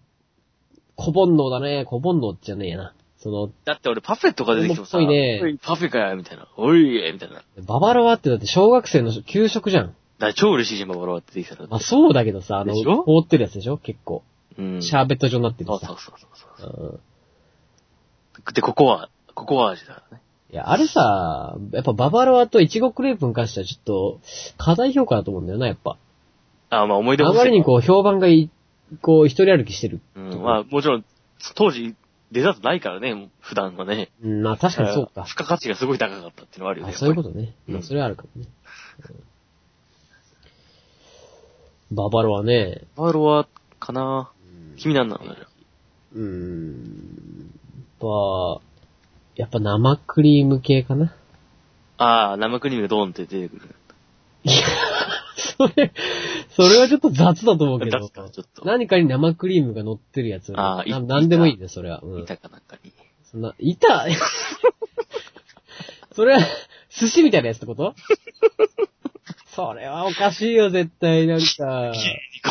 [SPEAKER 1] 小煩悩だね。小煩悩じゃねえな。その、
[SPEAKER 2] だって俺パフェとか出てきてもさ、
[SPEAKER 1] いね
[SPEAKER 2] パフェかよ、みたいな。おい、みたいな。
[SPEAKER 1] ババロアってだって小学生の給食じゃん。
[SPEAKER 2] から超嬉しいじゃん、ババロアってできたら。
[SPEAKER 1] まあそうだけどさ、あの、凍ってるやつでしょ？結構。
[SPEAKER 2] うん。
[SPEAKER 1] シャーベット状になってるさ。
[SPEAKER 2] そうそうそうそう
[SPEAKER 1] うん。
[SPEAKER 2] で、ココア、ココア味だからね。
[SPEAKER 1] いや、あれさ、やっぱババロアとイチゴクレープに関してはちょっと、過大評価だと思うんだよな、やっぱ。
[SPEAKER 2] あ、まあ思い出補正
[SPEAKER 1] あまりにこう、評判がいい、こう、一人歩きしてる。
[SPEAKER 2] うん、まあもちろん、当時、デザートないからね、普段はね。
[SPEAKER 1] うん、まあ確かにそうか。
[SPEAKER 2] 付加価値がすごい高かったっていうのはあるよね。
[SPEAKER 1] あそういうことね。
[SPEAKER 2] うん
[SPEAKER 1] まあそれはあるかもね。うんババロアね。
[SPEAKER 2] ババロアかな君なんなの
[SPEAKER 1] うーん。やっぱ、やっぱ生クリーム系かな。
[SPEAKER 2] ああ、生クリームがドーンって出てくる。
[SPEAKER 1] いや、それ、それはちょっと雑だと思うけど
[SPEAKER 2] 出す。か、ちょっと。
[SPEAKER 1] 何かに生クリームが乗ってるやつ。
[SPEAKER 2] あー
[SPEAKER 1] ないなんでもいいね、それは。うん。
[SPEAKER 2] 板かなんかに。
[SPEAKER 1] そんな、板 それは、寿司みたいなやつってこと？それはおかしいよ、絶対、なんか。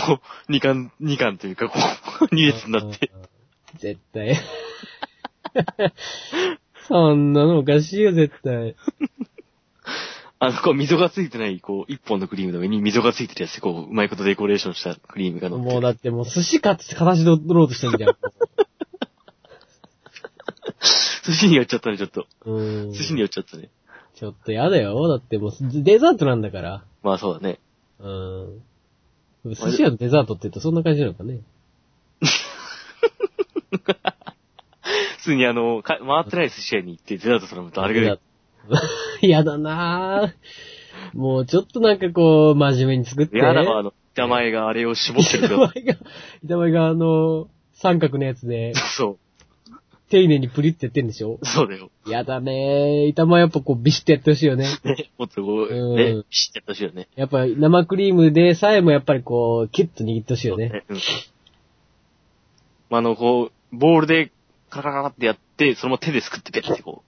[SPEAKER 2] こう、二巻、二巻というか、こう、二列になって。
[SPEAKER 1] うん。絶対。そんなのおかしいよ、絶対。
[SPEAKER 2] あの、こう、溝がついてない、こう、一本のクリームの上に溝がついてるやつで、こう、うまいことデコレーションしたクリームが乗ってる。
[SPEAKER 1] もうだってもう寿司かって形取ろうとしてんじゃん。
[SPEAKER 2] 寿司に寄っちゃったね、ちょっと。
[SPEAKER 1] うん。
[SPEAKER 2] 寿司に寄っちゃったね。
[SPEAKER 1] ちょっとやだよ。だってもうデザートなんだから。
[SPEAKER 2] まあそうだね。
[SPEAKER 1] うん。寿司屋のデザートって言うとそんな感じなのかね。
[SPEAKER 2] 普通にあの、か回ってない寿司屋に行ってデザート頼むとあれぐ
[SPEAKER 1] やだなぁ。もうちょっとなんかこう、真面目に作って。
[SPEAKER 2] やだわ、あの、板前があれを絞ってるけ
[SPEAKER 1] 板
[SPEAKER 2] ど。
[SPEAKER 1] 前が、板前があの、三角のやつで、
[SPEAKER 2] そ
[SPEAKER 1] 丁寧にプリってやってんでしょ？
[SPEAKER 2] う。そうだよ。
[SPEAKER 1] やだねー。板前やっぱこうビシッとやってほしいよね。
[SPEAKER 2] ね、もっとこう、
[SPEAKER 1] うん
[SPEAKER 2] ね、知ってやってほしいよね。
[SPEAKER 1] やっぱ生クリームでさえもやっぱりこう、キュッと握ってほしいよね。
[SPEAKER 2] うん。まあ、あの、こう、ボールでカラカラってやって、そのまま手ですくってペッてこ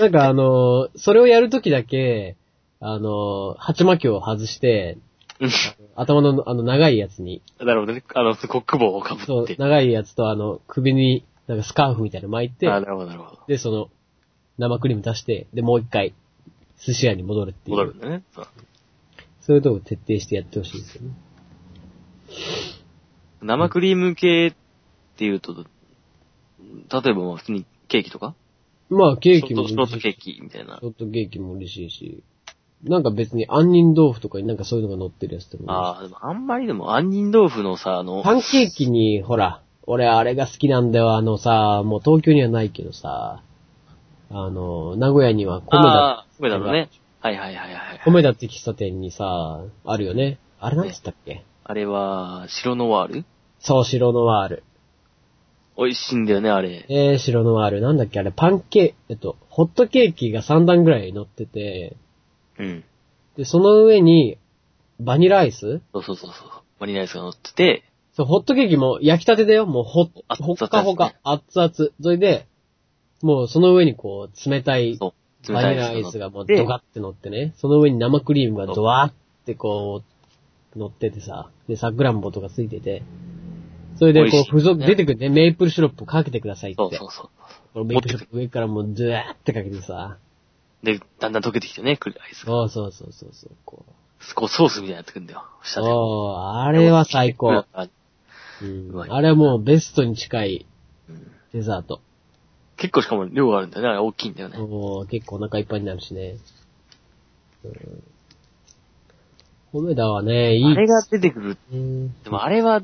[SPEAKER 1] なんかあの、それをやるときだけ、あの、鉢巻きを外して。頭のあの長いやつに、
[SPEAKER 2] なるほどね。あの、コック帽をかぶ
[SPEAKER 1] そう
[SPEAKER 2] っ、て。
[SPEAKER 1] 長いやつとあの、首になんかスカーフみたいなの巻いて、
[SPEAKER 2] あなるほど、なるほど。
[SPEAKER 1] で、その、生クリーム出して、で、もう一回、寿司屋に戻るっていう。
[SPEAKER 2] 戻るんだね。そう
[SPEAKER 1] そういうとこ徹底してやってほしいですよね。
[SPEAKER 2] 生クリーム系っていうと、例えばまあ普通にケーキとか？
[SPEAKER 1] まあ、ケーキも
[SPEAKER 2] ショートケーキみたいな
[SPEAKER 1] シ。ョートケーキも嬉しいし、なんか別に杏仁豆腐とかになんかそういうのが乗ってるやつでもいいし
[SPEAKER 2] ああ、でもあんまりでも杏仁豆腐のさ、あの、
[SPEAKER 1] パンケーキに、ほら、俺あれが好きなんだよ、あのさ、もう東京にはないけどさ、あの、名古屋には米
[SPEAKER 2] あ
[SPEAKER 1] 田、
[SPEAKER 2] あ、米田のね。はいはいはいはい。
[SPEAKER 1] 米田って喫茶店にさ、あるよね。あれなんつったっけ、
[SPEAKER 2] あれは、白ノワール？
[SPEAKER 1] そう、白ノワール。
[SPEAKER 2] 美味しいんだよね、あれ。
[SPEAKER 1] えー、白ノワール。なんだっけあれ、パンケー、えっと、ホットケーキが3段ぐらい乗ってて、
[SPEAKER 2] うん。
[SPEAKER 1] で、その上に、バニラアイス？
[SPEAKER 2] そうそうそうそう。バニラアイスが乗ってて、
[SPEAKER 1] そう、ホットケーキも焼きたてだよ。もうほっ、
[SPEAKER 2] 熱々
[SPEAKER 1] ほっかほか、熱々。それで、もうその上にこう、冷たい
[SPEAKER 2] そう。
[SPEAKER 1] バニラアイスがもうドカって乗ってね、その上に生クリームがドワーってこう、乗っててさ、で、サクランボとかついてて、それでこう、付属、
[SPEAKER 2] ね
[SPEAKER 1] 出てくるね、メープルシロップかけてくださいって。
[SPEAKER 2] そうそうそう。
[SPEAKER 1] メープルシロップ上からもうドワーってかけてさ、
[SPEAKER 2] で、だんだん溶けてきてね、クリアイスが。
[SPEAKER 1] そうそうそうそうそう、こ
[SPEAKER 2] こうソースみたいなやつくんだよ。
[SPEAKER 1] う。
[SPEAKER 2] 下で。
[SPEAKER 1] おー、あれは最高。
[SPEAKER 2] あ
[SPEAKER 1] うんあれはもうベストに近い
[SPEAKER 2] うん
[SPEAKER 1] デザート。
[SPEAKER 2] 結構しかも量があるんだよね。あれ大きいんだよね。
[SPEAKER 1] もう結構お腹いっぱいになるしね。うん。米田はね、いい。
[SPEAKER 2] あれが出てくる。
[SPEAKER 1] うん。
[SPEAKER 2] でもあれは、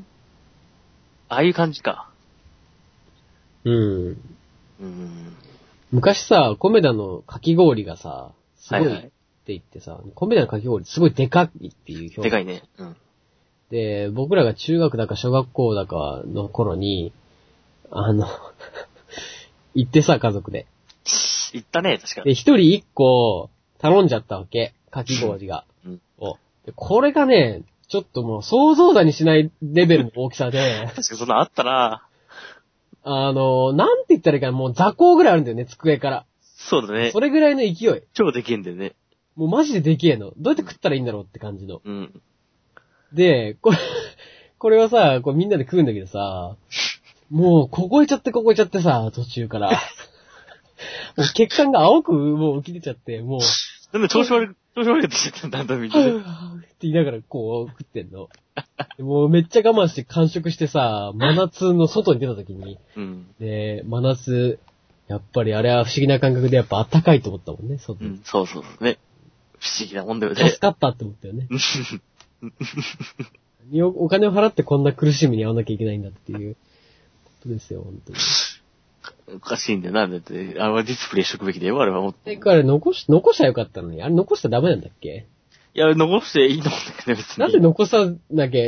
[SPEAKER 2] ああいう感じか。
[SPEAKER 1] うん。
[SPEAKER 2] うん。
[SPEAKER 1] 昔さ、コメダのかき氷がさ、すごいって。言ってさ、コメダのかき氷すごいでかいっていう表い。
[SPEAKER 2] でかいね。うん。
[SPEAKER 1] で、僕らが中学だか小学校だかの頃に、あの、行ってさ、家族で。
[SPEAKER 2] 行ったね、確か
[SPEAKER 1] で、
[SPEAKER 2] に。
[SPEAKER 1] 一人一個頼んじゃったわけ。かき氷が。
[SPEAKER 2] うん
[SPEAKER 1] をでこれがね、ちょっともう想像だにしないレベルの大きさで、
[SPEAKER 2] 確かにそんなあったな
[SPEAKER 1] あの、なんて言ったらいいかな、もう座高ぐらいあるんだよね、机から。
[SPEAKER 2] そうだね
[SPEAKER 1] そ。れぐらいの勢い。
[SPEAKER 2] 超できんだよね。
[SPEAKER 1] もうマジででけえの。どうやって食ったらいいんだろうって感じの。
[SPEAKER 2] うん。
[SPEAKER 1] で、これ、これはさ、こうみんなで食うんだけどさ、もう凍えちゃって凍えちゃってさ、途中から。もう血管が青くもう浮き出ちゃって、もう、
[SPEAKER 2] でも調子悪い、調調子悪くなってきちゃった、だんだんみんなね。
[SPEAKER 1] って言いながらこう食ってんの。でもうめっちゃ我慢して完食してさ、真夏の外に出た時に、
[SPEAKER 2] うん。
[SPEAKER 1] で、真夏、やっぱりあれは不思議な感覚でやっぱ暖かいと思ったもんね、外に。
[SPEAKER 2] うん、そうそうそうね。不思議なもんだよね
[SPEAKER 1] 助。かったって思ったよね。お金を払ってこんな苦しみに遭わなきゃいけないんだっていうことですよ、本当に。
[SPEAKER 2] おかしいんだよな、だって。あれはディスプレイしとくべきだよ、あれはもっと。い
[SPEAKER 1] で、あれ残し、残しちゃよかったのに。あれ残しちゃダメなんだっけ？
[SPEAKER 2] や、残していいと思うんだけどね、別に。
[SPEAKER 1] なんで残さなきゃ、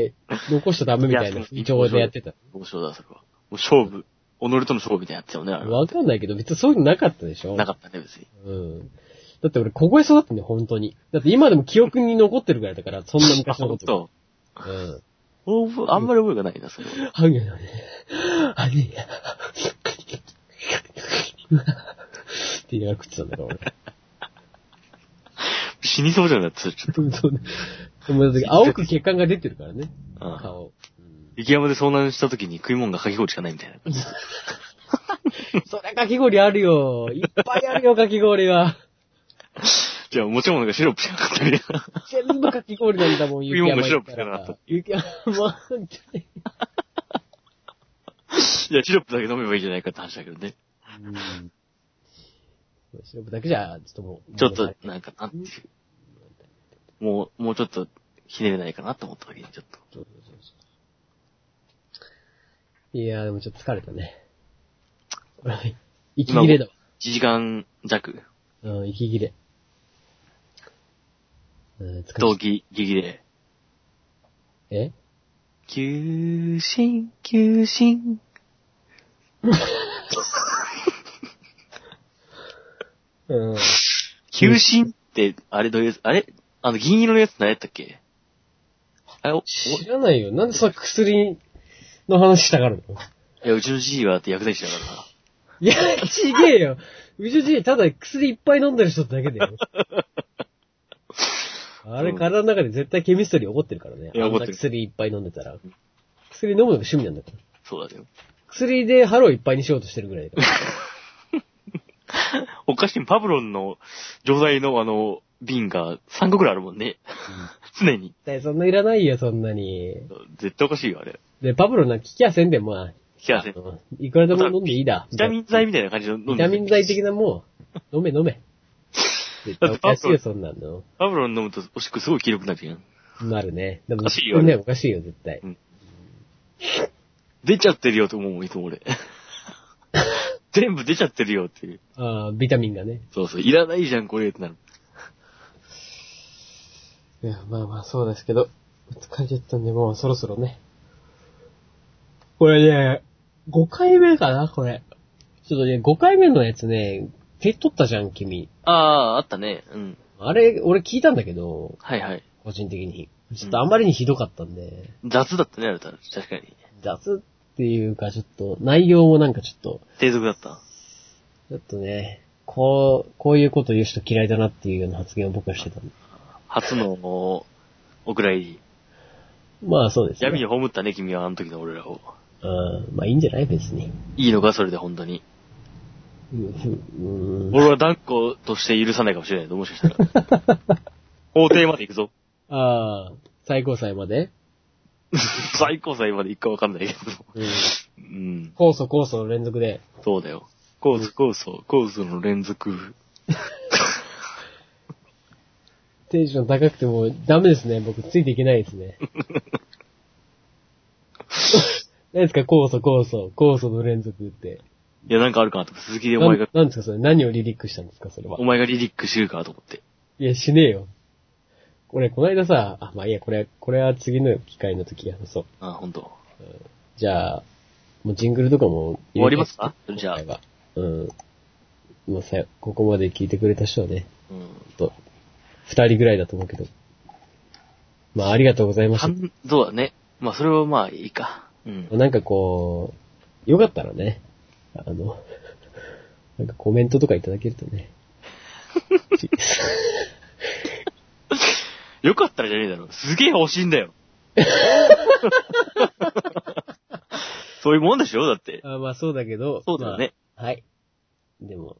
[SPEAKER 1] 残しちゃダメみたいな風潮でやってた
[SPEAKER 2] 面白だ、それは。もう勝負。己との勝負みたいなやつよね、あれは。
[SPEAKER 1] わかんないけど、別にそういうのなかったでしょ？
[SPEAKER 2] なかったね、別に。
[SPEAKER 1] うん。だって俺、凍えそうだったんだよ、本当に。だって今でも記憶に残ってるぐらいだから、そんな昔のことが。
[SPEAKER 2] そう。
[SPEAKER 1] うん。
[SPEAKER 2] あんまり覚えがないな、それは。
[SPEAKER 1] はげなね。はげや。って言いながら食ってたんだから、俺。
[SPEAKER 2] 死にそうじゃん、だって、それちょっと。
[SPEAKER 1] そうね。青く血管が出てるからね、
[SPEAKER 2] ああ
[SPEAKER 1] 顔。うん
[SPEAKER 2] 雪山で遭難した時に食い物がかき氷しかないみたいな。
[SPEAKER 1] そりゃかき氷あるよ。いっぱいあるよ、かき氷は。
[SPEAKER 2] じゃあ、持ち物がシロップしかなかったり。
[SPEAKER 1] 全部かき氷なんだもん、雪山
[SPEAKER 2] 食い物がシロップしかな
[SPEAKER 1] ら
[SPEAKER 2] かった。
[SPEAKER 1] 雪山、本当に。
[SPEAKER 2] いや、シロップだけ飲めばいいじゃないかって話だけどね。
[SPEAKER 1] うん。シロップだけじゃ、ちょっともう。
[SPEAKER 2] ちょっと、なんか、なんていう。もう、もうちょっと、ひねれないかなと思った時に、ちょっと。
[SPEAKER 1] そうそうそういやー、でもちょっと疲れたね。はい。息切れだわ。
[SPEAKER 2] 1時間弱、
[SPEAKER 1] うん、息切れ。うん、疲れ
[SPEAKER 2] 同期、ギリで。
[SPEAKER 1] え？
[SPEAKER 2] 休心、休心。
[SPEAKER 1] う
[SPEAKER 2] 心って、あれどういうやつあれ？あの、銀色のやつ何やったっけ？あれ、お、お
[SPEAKER 1] 知らないよ。なんでその薬の話したがるの？
[SPEAKER 2] いや、うちのじいがあって薬剤師だからさ。
[SPEAKER 1] いや、ちげえよ。うちのじい、ただ薬いっぱい飲んでる人だけだよ。あれ、
[SPEAKER 2] うん
[SPEAKER 1] 体の中で絶対ケミストリー起こってるからね。あんな
[SPEAKER 2] いや起こってる
[SPEAKER 1] 薬いっぱい飲んでたら。薬飲むのが趣味なんだから。
[SPEAKER 2] そうだよ。
[SPEAKER 1] 薬で腹をいっぱいにしようとしてるぐらいだから。
[SPEAKER 2] おかしい、パブロンの錠剤のあの、瓶が3個くらいあるもんね。常に。
[SPEAKER 1] 絶対そんないらないよ、そんなに。
[SPEAKER 2] 絶対おかしいよ、あれ。
[SPEAKER 1] で、パブロなんか聞きゃせんでも、まあ、
[SPEAKER 2] 聞かせん。
[SPEAKER 1] あのいくらでも飲んでいいだ。
[SPEAKER 2] ビタミン剤みたいな感じの飲んで
[SPEAKER 1] ビタミン剤的なもん、飲め飲め。絶対おかしいよ、そんなの。
[SPEAKER 2] パブロン飲むとおしっこすごい黄色くなるじゃん。
[SPEAKER 1] なるね。でも、
[SPEAKER 2] おかしいよ
[SPEAKER 1] ね、おかしいよ、絶対。
[SPEAKER 2] 出ちゃってるよと思うもん、いつも俺。全部出ちゃってるよっていう。
[SPEAKER 1] ああ、ビタミンがね。
[SPEAKER 2] そうそう、いらないじゃん、これってなる。
[SPEAKER 1] いや、まあまあ、そうですけど、疲れちゃったんで、もうそろそろね。これね、5回目かな、これ。ちょっとね、5回目のやつね、手取ったじゃん、君。
[SPEAKER 2] ああ、あったね。うん。
[SPEAKER 1] あれ、俺聞いたんだけど、
[SPEAKER 2] はいはい。
[SPEAKER 1] 個人的に。ちょっとあまりにひどかったんで、
[SPEAKER 2] 雑だったね、あれ。確かに。
[SPEAKER 1] 雑っていうか、ちょっと、内容もなんかちょっと、
[SPEAKER 2] 低俗だった。
[SPEAKER 1] ちょっとね、こう、こういうこと言う人嫌いだなっていうような発言を僕はしてた。
[SPEAKER 2] 初の、お蔵入り。
[SPEAKER 1] まあそうですね。
[SPEAKER 2] 闇に葬ったね、君は、あの時の俺らを。
[SPEAKER 1] うん、まあいいんじゃない別に。
[SPEAKER 2] いいのか、それで本当に。俺は断固として許さないかもしれないと、もしかしたら。法廷まで行くぞ。
[SPEAKER 1] ああ、最高裁まで？
[SPEAKER 2] 最高裁まで行くかわかんないけど。
[SPEAKER 1] うん。
[SPEAKER 2] うん。
[SPEAKER 1] 控訴控訴の連続で。
[SPEAKER 2] そうだよ。コース、コース、コースの連続。
[SPEAKER 1] テンション高くてもダメですね。僕ついていけないですね。何ですか？控訴控訴、控訴の連続って。
[SPEAKER 2] いや、なんかあるかなと。鈴木でお
[SPEAKER 1] な
[SPEAKER 2] 前が、
[SPEAKER 1] んなんですかそれ？何をリリックしたんですか？それは
[SPEAKER 2] お。前がリリックしてるかと思って。
[SPEAKER 1] いや、しねえよ。これ、この間さ、あ、まあいいや、これ、これは次の機会の時や、そう。
[SPEAKER 2] あ、ほんと。
[SPEAKER 1] じゃあ、もうジングルとかも
[SPEAKER 2] 終わりますか？じゃあ
[SPEAKER 1] 今回はうん。もうさ、ここまで聞いてくれた人はね、
[SPEAKER 2] うん。
[SPEAKER 1] と、二人ぐらいだと思うけど。まあ、ありがとうございまし
[SPEAKER 2] 半そうだね。まあ、それはまあいいか。うん。
[SPEAKER 1] た。なんかこう、よかったらね、あの、なんかコメントとかいただけるとね。
[SPEAKER 2] よかったらじゃねえだろ。すげえ欲しいんだよ。そういうもんでしょ？だって。
[SPEAKER 1] あまあそうだけど。
[SPEAKER 2] そうだよね。
[SPEAKER 1] まあはい。でも、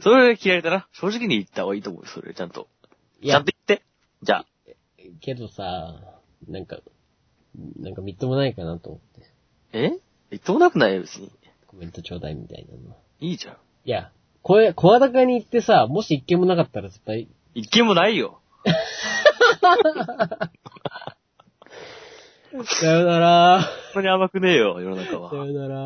[SPEAKER 2] それが嫌いだな。正直に言った方がいいと思うよ、それ、ちゃんと。ちゃんと、言って。じゃあ。
[SPEAKER 1] けどさ、なんか、なんかみっともないかなと思って。
[SPEAKER 2] え？言ってもなくないよ、別に。
[SPEAKER 1] コメントちょうだいみたいなの。
[SPEAKER 2] いいじゃん。
[SPEAKER 1] いや、これ、声高に行ってさ、もし一件もなかったら絶対、
[SPEAKER 2] 一件もないよ。
[SPEAKER 1] さよなら。
[SPEAKER 2] そんなに甘くねえよ、世の中は
[SPEAKER 1] さ。よなら。